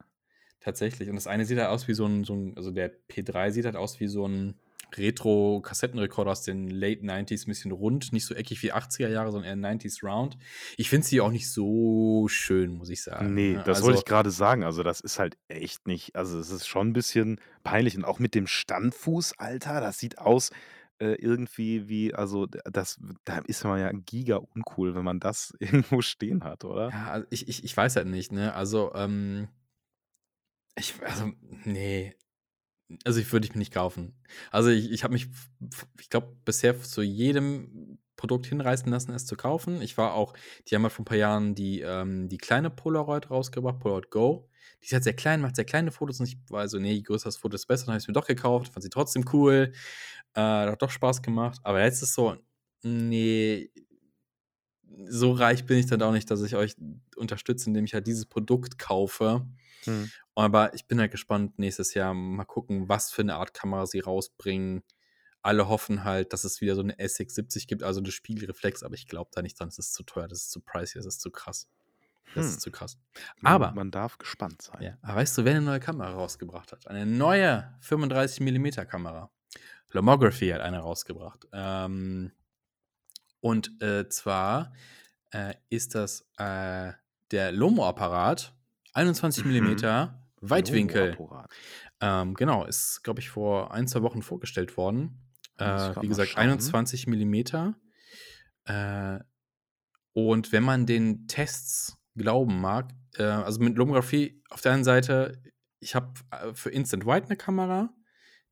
[SPEAKER 2] Tatsächlich. Und das eine sieht halt aus wie so ein, so ein, also der P3 sieht halt aus wie so ein Retro-Kassettenrekorder aus den Late 90s, ein bisschen rund, nicht so eckig wie 80er Jahre, sondern eher 90s Round. Ich finde sie auch nicht so schön, muss ich sagen.
[SPEAKER 1] Nee, ne? das also, wollte ich gerade sagen. Also, das ist halt echt nicht, also, es ist schon ein bisschen peinlich. Und auch mit dem Standfuß, Alter, das sieht aus äh, irgendwie wie, also, das, da ist man ja giga uncool, wenn man das irgendwo stehen hat, oder?
[SPEAKER 2] Ja, also ich, ich, ich weiß halt nicht, ne? Also, ähm, ich, also, nee. Also, ich würde ich mir nicht kaufen. Also, ich, ich habe mich, ich glaube, bisher zu jedem Produkt hinreißen lassen, es zu kaufen. Ich war auch, die haben mal vor ein paar Jahren die, ähm, die kleine Polaroid rausgebracht, Polaroid Go. Die ist halt sehr klein, macht sehr kleine Fotos und ich war so, nee, je größer das Foto ist besser. Dann habe ich es mir doch gekauft, fand sie trotzdem cool. Äh, hat doch Spaß gemacht. Aber jetzt ist so, nee, so reich bin ich dann auch nicht, dass ich euch unterstütze, indem ich halt dieses Produkt kaufe. Hm. Aber ich bin halt gespannt nächstes Jahr mal gucken, was für eine Art Kamera sie rausbringen. Alle hoffen halt, dass es wieder so eine SX70 gibt, also eine Spiegelreflex, aber ich glaube da nicht dran. Es ist zu teuer, das ist zu pricey, das ist zu krass. Das hm. ist zu krass.
[SPEAKER 1] Aber man darf gespannt sein.
[SPEAKER 2] Ja, aber weißt du, wer eine neue Kamera rausgebracht hat? Eine neue 35mm Kamera. Lomography hat eine rausgebracht. Ähm, und äh, zwar äh, ist das äh, der Lomo-Apparat 21 mm. Weitwinkel. Ähm, genau, ist, glaube ich, vor ein, zwei Wochen vorgestellt worden. Äh, wie gesagt, 21 mm. Äh, und wenn man den Tests glauben mag, äh, also mit Lomography auf der einen Seite, ich habe äh, für Instant White eine Kamera,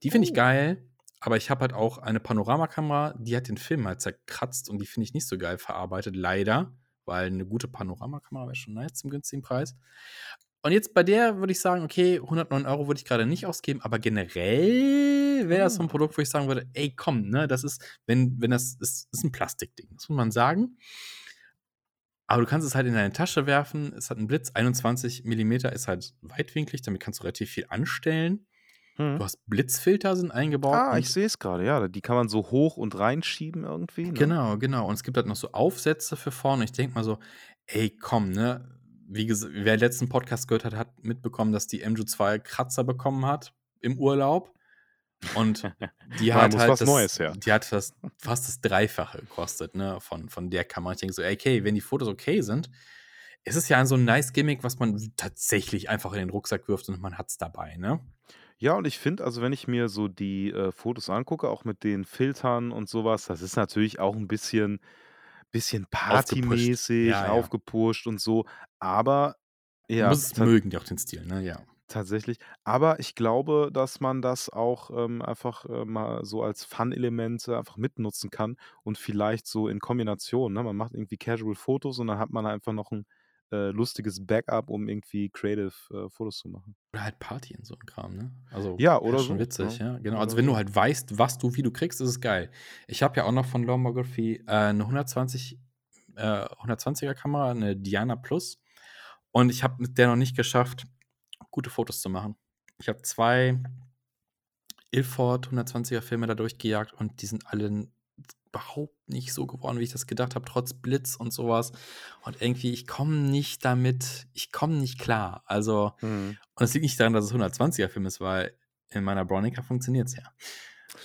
[SPEAKER 2] die finde oh. ich geil, aber ich habe halt auch eine Panoramakamera, die hat den Film halt zerkratzt und die finde ich nicht so geil verarbeitet, leider weil eine gute Panoramakamera wäre schon nice zum günstigen Preis. Und jetzt bei der würde ich sagen, okay, 109 Euro würde ich gerade nicht ausgeben, aber generell wäre das so ein ah. Produkt, wo ich sagen würde, ey, komm, ne, das ist, wenn, wenn das ist, ist ein Plastikding, das muss man sagen. Aber du kannst es halt in deine Tasche werfen, es hat einen Blitz, 21 mm ist halt weitwinklig, damit kannst du relativ viel anstellen. Hm. Du hast Blitzfilter sind eingebaut.
[SPEAKER 1] Ah, ich sehe es gerade, ja. Die kann man so hoch und reinschieben irgendwie. Ne?
[SPEAKER 2] Genau, genau. Und es gibt halt noch so Aufsätze für vorne. Ich denke mal so, ey, komm, ne? Wie gesagt, wer den letzten Podcast gehört hat, hat mitbekommen, dass die MJ2 Kratzer bekommen hat im Urlaub. Und die hat halt
[SPEAKER 1] was das, Neues her.
[SPEAKER 2] Die hat das, fast das Dreifache gekostet, ne, von, von der Kamera. Ich denke so, ey, okay, wenn die Fotos okay sind, ist es ja so ein nice Gimmick, was man tatsächlich einfach in den Rucksack wirft und man hat es dabei, ne?
[SPEAKER 1] Ja, und ich finde, also wenn ich mir so die äh, Fotos angucke, auch mit den Filtern und sowas, das ist natürlich auch ein bisschen, bisschen partymäßig, Ja, ja. aufgepusht und so. Aber
[SPEAKER 2] Du ja, musst es mögen, die auch den Stil, ne? Ja.
[SPEAKER 1] tatsächlich. Aber ich glaube, dass man das auch ähm, einfach äh, mal so als Fun-Elemente einfach mitnutzen kann und vielleicht so in Kombination. Ne? Man macht irgendwie Casual-Fotos und dann hat man einfach noch ein äh, lustiges Backup, um irgendwie creative äh, Fotos zu machen.
[SPEAKER 2] Oder halt Party in so einem Kram, ne? Also
[SPEAKER 1] ja, oder schon
[SPEAKER 2] so, witzig, ja. ja. Genau. Also wenn du halt weißt, was du wie du kriegst, ist es geil. Ich habe ja auch noch von Lomography äh, eine 120 120er äh, Kamera, eine Diana Plus. Und ich habe mit der noch nicht geschafft, gute Fotos zu machen. Ich habe zwei Ilford 120er Filme da durchgejagt und die sind alle überhaupt nicht so geworden, wie ich das gedacht habe, trotz Blitz und sowas. Und irgendwie, ich komme nicht damit, ich komme nicht klar. Also, mhm. und es liegt nicht daran, dass es 120er-Film ist, weil in meiner Bronica funktioniert es ja.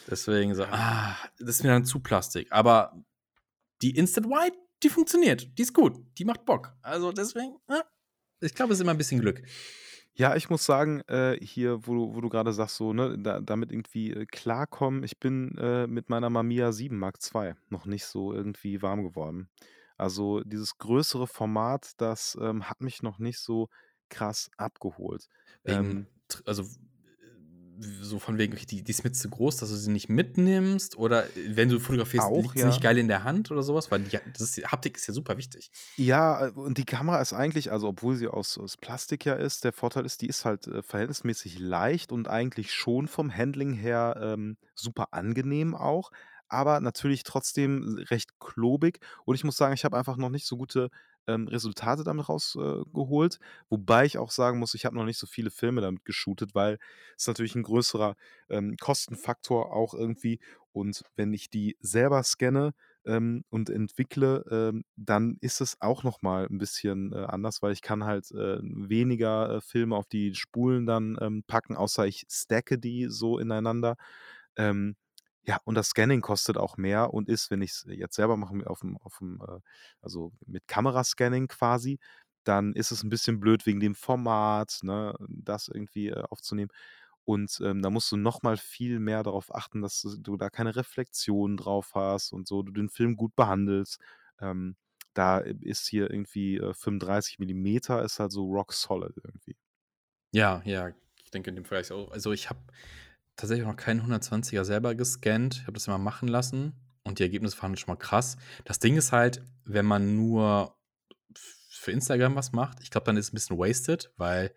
[SPEAKER 2] Deswegen so, ah, das ist mir dann zu Plastik. Aber die Instant White, die funktioniert. Die ist gut. Die macht Bock. Also deswegen, ah, ich glaube, es ist immer ein bisschen Glück.
[SPEAKER 1] Ja, ich muss sagen, äh, hier, wo du wo du grade sagst, so, ne, da damit irgendwie, äh, klarkommen, ich bin, äh, mit meiner Mamiya 7 Mark II noch nicht so irgendwie warm geworden. Also, dieses größere Format, das, ähm, hat mich noch nicht so krass abgeholt.
[SPEAKER 2] Wegen
[SPEAKER 1] Ähm
[SPEAKER 2] tr also, so von wegen, okay, die die ist mir zu groß, dass du sie nicht mitnimmst oder, äh, wenn du fotografierst,
[SPEAKER 1] Auch,
[SPEAKER 2] liegt sie nicht geil in der Hand oder so was? Weil die das ist Haptik ist ja super wichtig.
[SPEAKER 1] Ja, äh, und die Kamera ist eigentlich also, obwohl sie aus aus Plastik ja ist, der Vorteil ist, die ist halt, äh, verhältnismäßig leicht und eigentlich schon vom Handling her, ähm, super angenehm auch, aber natürlich trotzdem recht klobig. Und ich muss sagen, ich habe einfach noch nicht so gute, ähm, Resultate damit raus äh, wobei ich auch sagen muss, ich habe noch nicht so viele Filme damit geshootet, weil es natürlich 'n größerer, ähm, Kostenfaktor auch irgendwie und wenn ich die selber scanne, ähm, und entwickle, ähm, dann ist es auch noch mal 'n bisschen, äh, anders, weil ich kann halt, äh, weniger, äh, Filme auf die Spulen dann, ähm, packen, außer ich stacke die so ineinander. Ähm, ja, und das Scanning kostet auch mehr und ist, wenn ich's jetzt selber mache mi auf'm auf'm, äh also, mit Kamerascanning quasi, dann ist es 'n bisschen blöd wegen dem Format, ne, das irgendwie, äh, aufzunehmen. Und, ähm, da musst du noch mal viel mehr darauf achten, dass du da keine Reflexion drauf hast und so, du den Film gut behandelst. Ähm, da ist hier irgendwie, äh, 35 Millimeter ist halt so rock solid irgendwie.
[SPEAKER 2] Ja, ja, ich denke in dem Fall auch. Also, ich habe tatsächlich noch keinen 120er selber gescannt. Ich habe das immer machen lassen und die Ergebnisse waren schon mal krass. Das Ding ist halt, wenn man nur für Instagram was macht, ich glaube, dann ist es 'n bisschen wasted, weil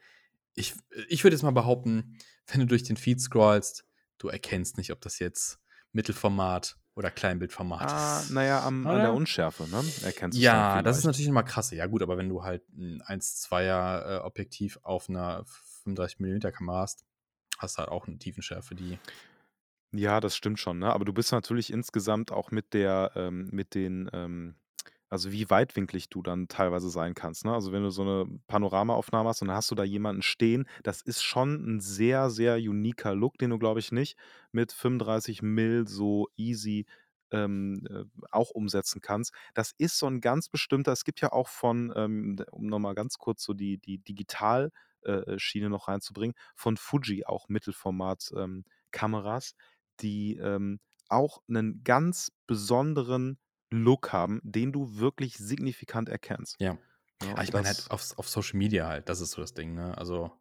[SPEAKER 2] ich ich würde jetzt mal behaupten, wenn du durch den Feed scrollst, du erkennst nicht, ob das jetzt Mittelformat oder Kleinbildformat
[SPEAKER 1] Ah,
[SPEAKER 2] ist,
[SPEAKER 1] na ja, am an der? Unschärfe, ne, erkennst dann
[SPEAKER 2] Ja, das ist natürlich mal krass. Ja gut, aber wenn du halt 'n 1,2er, äh, Objektiv auf 'ner 35 Millimeter Kamera hast, hast du halt auch 'ne Tiefenschärfe, die
[SPEAKER 1] Ja, das stimmt schon, ne? Aber du bist natürlich insgesamt auch mit der ähm, mit den, ähm also, wie weitwinklig du dann teilweise sein kannst, ne? Also, wenn du so 'ne Panoramaaufnahme hast und dann hast du da jemanden stehen, das ist schon 'n sehr, sehr uniker Look, den du, glaube ich, nicht mit 35 Mill so easy, ähm, äh, auch umsetzen kannst. Das ist so 'n ganz bestimmter es gibt ja auch von, ähm, um noch mal ganz kurz so die die Digital Schiene noch reinzubringen, von Fuji auch Mittelformat, ähm, die, ähm, auch 'nen ganz besonderen Look haben, den du wirklich signifikant erkennst,
[SPEAKER 2] Ja.
[SPEAKER 1] ne?
[SPEAKER 2] Aber ich meine halt auf auf Social Media halt, das ist so das Ding, ne? Also,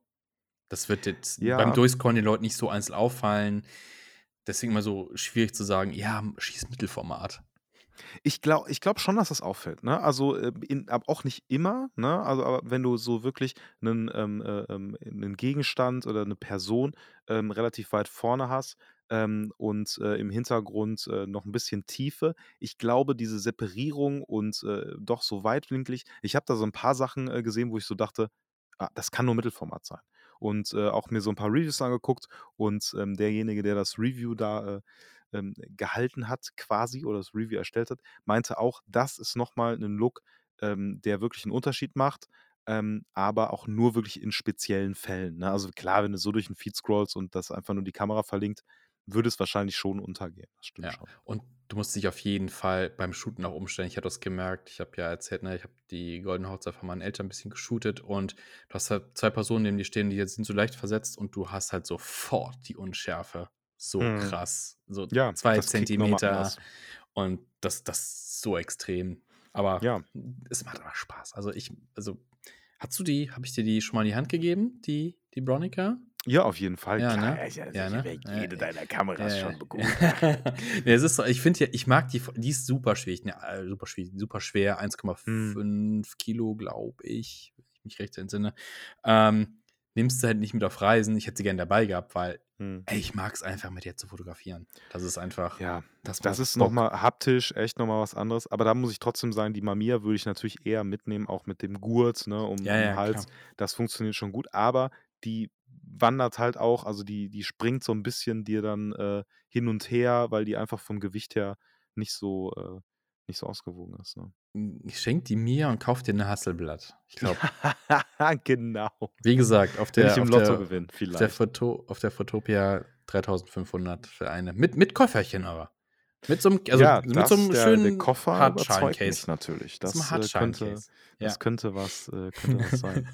[SPEAKER 2] das wird jetzt beim
[SPEAKER 1] Ja.
[SPEAKER 2] Durchscrollen den Leuten nicht so einzeln auffallen. Deswegen immer so schwierig zu sagen: „Ja, schieß Mittelformat.“
[SPEAKER 1] Ich glau ich glaube schon, dass das auffällt, ne? Also, äh, in aber auch nicht immer, ne? Also, aber wenn du so wirklich 'nen, ähm, äh, ähm 'nen Gegenstand oder 'ne Person, ähm, relativ weit vorne hast, ähm, und, äh, im Hintergrund, äh, noch 'n bisschen Tiefe. Ich glaube, diese Separierung und, äh, doch so weitwinklig ich habe da so 'n paar Sachen, äh, gesehen, wo ich so dachte: „Ah, das kann nur Mittelformat sein.“ Und, äh, auch mir so 'n paar Reviews angeguckt und, ähm, derjenige, der das Review da, äh, ähm, gehalten hat quasi oder das Review erstellt hat, meinte auch, das ist noch mal 'nen Look, ähm, der wirklich 'n Unterschied macht, ähm, aber auch nur wirklich in speziellen Fällen, ne? Also, klar, wenn du so durch 'n Feed scrollst und das einfach nur die Kamera verlinkt, würde es wahrscheinlich schon untergehen. Das stimmt
[SPEAKER 2] Ja,
[SPEAKER 1] schon.
[SPEAKER 2] und du musst dich auf jeden Fall beim Shooten auch umstellen. Ich habe das gemerkt. Ich habe ja erzählt, ne, ich habe die goldene Hochzeit von meinen Eltern 'n bisschen geshootet und du hast halt 2 Personen neben dir stehen, die jetzt sind so leicht versetzt und du hast halt sofort die Unschärfe so
[SPEAKER 1] Mhm.
[SPEAKER 2] krass, so
[SPEAKER 1] Ja,
[SPEAKER 2] 2
[SPEAKER 1] das kickt noch mal
[SPEAKER 2] Zentimeter und das das ist so extrem. Aber
[SPEAKER 1] Ja.
[SPEAKER 2] es macht einfach Spaß. Also, ich also, hattest du die habe ich dir die schon mal in die Hand gegeben, die die Bronica?
[SPEAKER 1] Ja, auf jeden Fall,
[SPEAKER 2] Ja,
[SPEAKER 1] klar.
[SPEAKER 2] ne?
[SPEAKER 1] Ja, ich also,
[SPEAKER 2] Ja, ne?
[SPEAKER 1] ja jede
[SPEAKER 2] Äh,
[SPEAKER 1] deiner Kameras schon begutachtet.
[SPEAKER 2] ne, es ist so ich finde ja ich mag die die ist super schwierig, ne, äh, super schwierig, super schwer,
[SPEAKER 1] Mhm.
[SPEAKER 2] 1,5 Kilo, glaube ich, wenn ich mich recht entsinne. Ähm, nimmst du halt nicht mit auf Reisen. Ich hätte sie gern dabei gehabt, weil,
[SPEAKER 1] Mhm.
[SPEAKER 2] ey, ich mag's einfach, mit der zu fotografieren. Das ist einfach
[SPEAKER 1] Ja,
[SPEAKER 2] das
[SPEAKER 1] das ist noch
[SPEAKER 2] Bock.
[SPEAKER 1] mal haptisch echt noch mal was anderes. Aber da muss ich trotzdem sagen, die Mamiya würde ich natürlich eher mitnehmen, auch mit dem Gurt, ne, um
[SPEAKER 2] Ja,
[SPEAKER 1] um 'n
[SPEAKER 2] ja,
[SPEAKER 1] Hals.
[SPEAKER 2] klar.
[SPEAKER 1] Das funktioniert schon gut, aber die wandert halt auch also, die die springt so 'n bisschen dir dann, äh, hin und her, weil die einfach vom Gewicht her nicht so äh, nicht so ausgewogen ist, ne?
[SPEAKER 2] Hm, schenk die mir und kauf dir 'ne Hasselblad. Ich glaube
[SPEAKER 1] Genau.
[SPEAKER 2] Wie gesagt, auf
[SPEAKER 1] Wenn ich
[SPEAKER 2] der
[SPEAKER 1] im
[SPEAKER 2] auf
[SPEAKER 1] Lotto
[SPEAKER 2] der
[SPEAKER 1] gewinne,
[SPEAKER 2] auf der
[SPEAKER 1] vielleicht.
[SPEAKER 2] Foto auf der Footopia 3.500 für eine. Mit mit Köfferchen aber. Mit so einem, also
[SPEAKER 1] Ja,
[SPEAKER 2] mit
[SPEAKER 1] das
[SPEAKER 2] so einem
[SPEAKER 1] der der
[SPEAKER 2] schönen
[SPEAKER 1] Koffer überzeugt mich natürlich. Das, äh, könnte
[SPEAKER 2] Hartschalen-Case.
[SPEAKER 1] das
[SPEAKER 2] Ja.
[SPEAKER 1] könnte was äh, könnte was sein.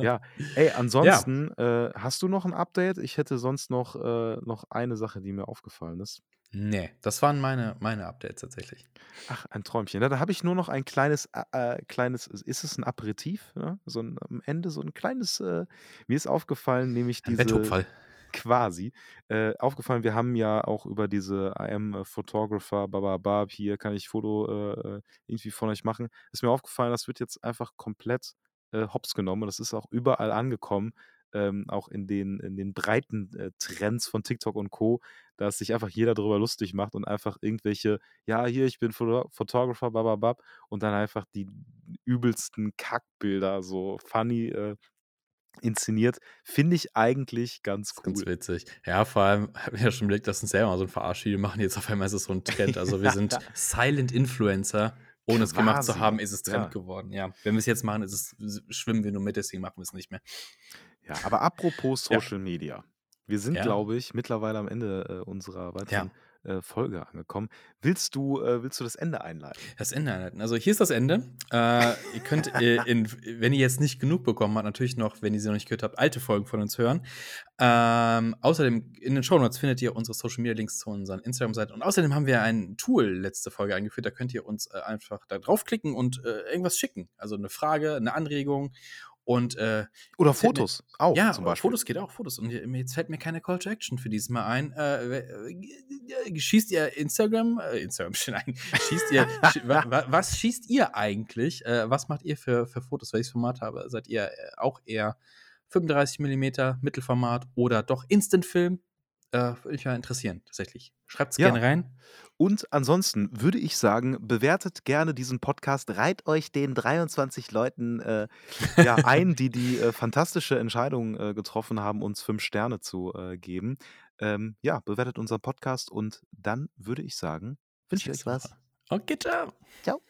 [SPEAKER 1] Ja, ey,
[SPEAKER 2] Ja.
[SPEAKER 1] ansonsten, äh, hast du noch 'n Update? Ich hätte sonst noch äh, noch eine Sache, die mir aufgefallen ist.
[SPEAKER 2] Ne, das waren meine meine Updates tatsächlich.
[SPEAKER 1] Ach, ein Träumchen. Ja, da habe ich nur noch ein kleines a äh, kleines ist es 'n Aperitif, ne? So 'n am Ende so 'n kleines äh, mir ist aufgefallen, nämlich
[SPEAKER 2] Ein
[SPEAKER 1] diese. Quasi, äh, aufgefallen, wir haben ja auch über diese I am a Photographer, bababab, hier kann ich Foto, äh, äh, irgendwie von euch machen. Ist mir aufgefallen, das wird jetzt einfach komplett, äh, hops genommen das ist auch überall angekommen, ähm, auch in den in den breiten, äh, Trends von TikTok und Co., dass sich einfach jeder drüber lustig macht und einfach irgendwelche: „Ja, hier, ich bin Photo Photographer, bababab“ und dann einfach die übelsten Kackbilder so funny, äh, inszeniert. Finde ich eigentlich ganz
[SPEAKER 2] ist ganz
[SPEAKER 1] cool.
[SPEAKER 2] witzig. Ja, vor allem habe ich ja schon überlegt, lass uns selber so 'n Verarschvideo machen. Jetzt auf einmal ist es so 'n Trend. Also, wir sind
[SPEAKER 1] Ja.
[SPEAKER 2] Silent Influencer. Ohne es gemacht zu
[SPEAKER 1] Quasi,
[SPEAKER 2] haben, ist es Trend
[SPEAKER 1] ja.
[SPEAKER 2] geworden, ja. Wenn wir's jetzt machen, ist es schwimmen wir nur mit, deswegen machen wir's nicht mehr.
[SPEAKER 1] Ja, aber apropos
[SPEAKER 2] Ja.
[SPEAKER 1] Social Media. Wir sind,
[SPEAKER 2] Ja.
[SPEAKER 1] glaube ich, mittlerweile am Ende, äh, unserer weiteren,
[SPEAKER 2] Ja.
[SPEAKER 1] Äh, Folge angekommen. Willst du äh, willst du das Ende einleiten?
[SPEAKER 2] Das Ende einleiten. Also, hier ist das Ende. Äh, ihr könnt, äh, in wenn ihr jetzt nicht genug bekommen habt, natürlich noch, wenn ihr sie noch nicht gehört habt, alte Folgen von uns hören. Ähm, außerdem in den Shownotes findet ihr unsere Social Media Links zu unseren Instagram-Seiten und außerdem haben wir ein Tool letzte Folge eingeführt, da könnt ihr uns, einfach da draufklicken und, irgendwas schicken. Also, 'ne Frage, 'ne Anregung und, äh,
[SPEAKER 1] Oder
[SPEAKER 2] fällt mir
[SPEAKER 1] Fotos auch
[SPEAKER 2] ja,
[SPEAKER 1] zum Beispiel.
[SPEAKER 2] Fotos geht auch, Fotos. Und je jetzt fällt mir keine Call to Action für dieses Mal ein. Äh, äh, schießt ihr Instagram äh, Instagram nein, schießt ihr sch wa wa was schießt ihr eigentlich? Äh, was macht ihr für für Fotos? Welches Format habe seid ihr, äh, auch eher 35 Millimeter, Mittelformat oder doch Instant-Film? Äh, würde mich mal interessieren, tatsächlich. Schreibt's
[SPEAKER 1] Ja.
[SPEAKER 2] gerne rein.
[SPEAKER 1] Und ansonsten würde ich sagen, bewertet gerne diesen Podcast, reiht euch den 23 Leuten, äh, ja, ein, die die, äh, fantastische Entscheidung, äh, getroffen haben, uns 5 Sterne zu, äh, geben. Ähm, ja, bewertet unseren Podcast und dann würde ich sagen, wünsche ich euch was.
[SPEAKER 2] Okay, tschau.
[SPEAKER 1] Tschau.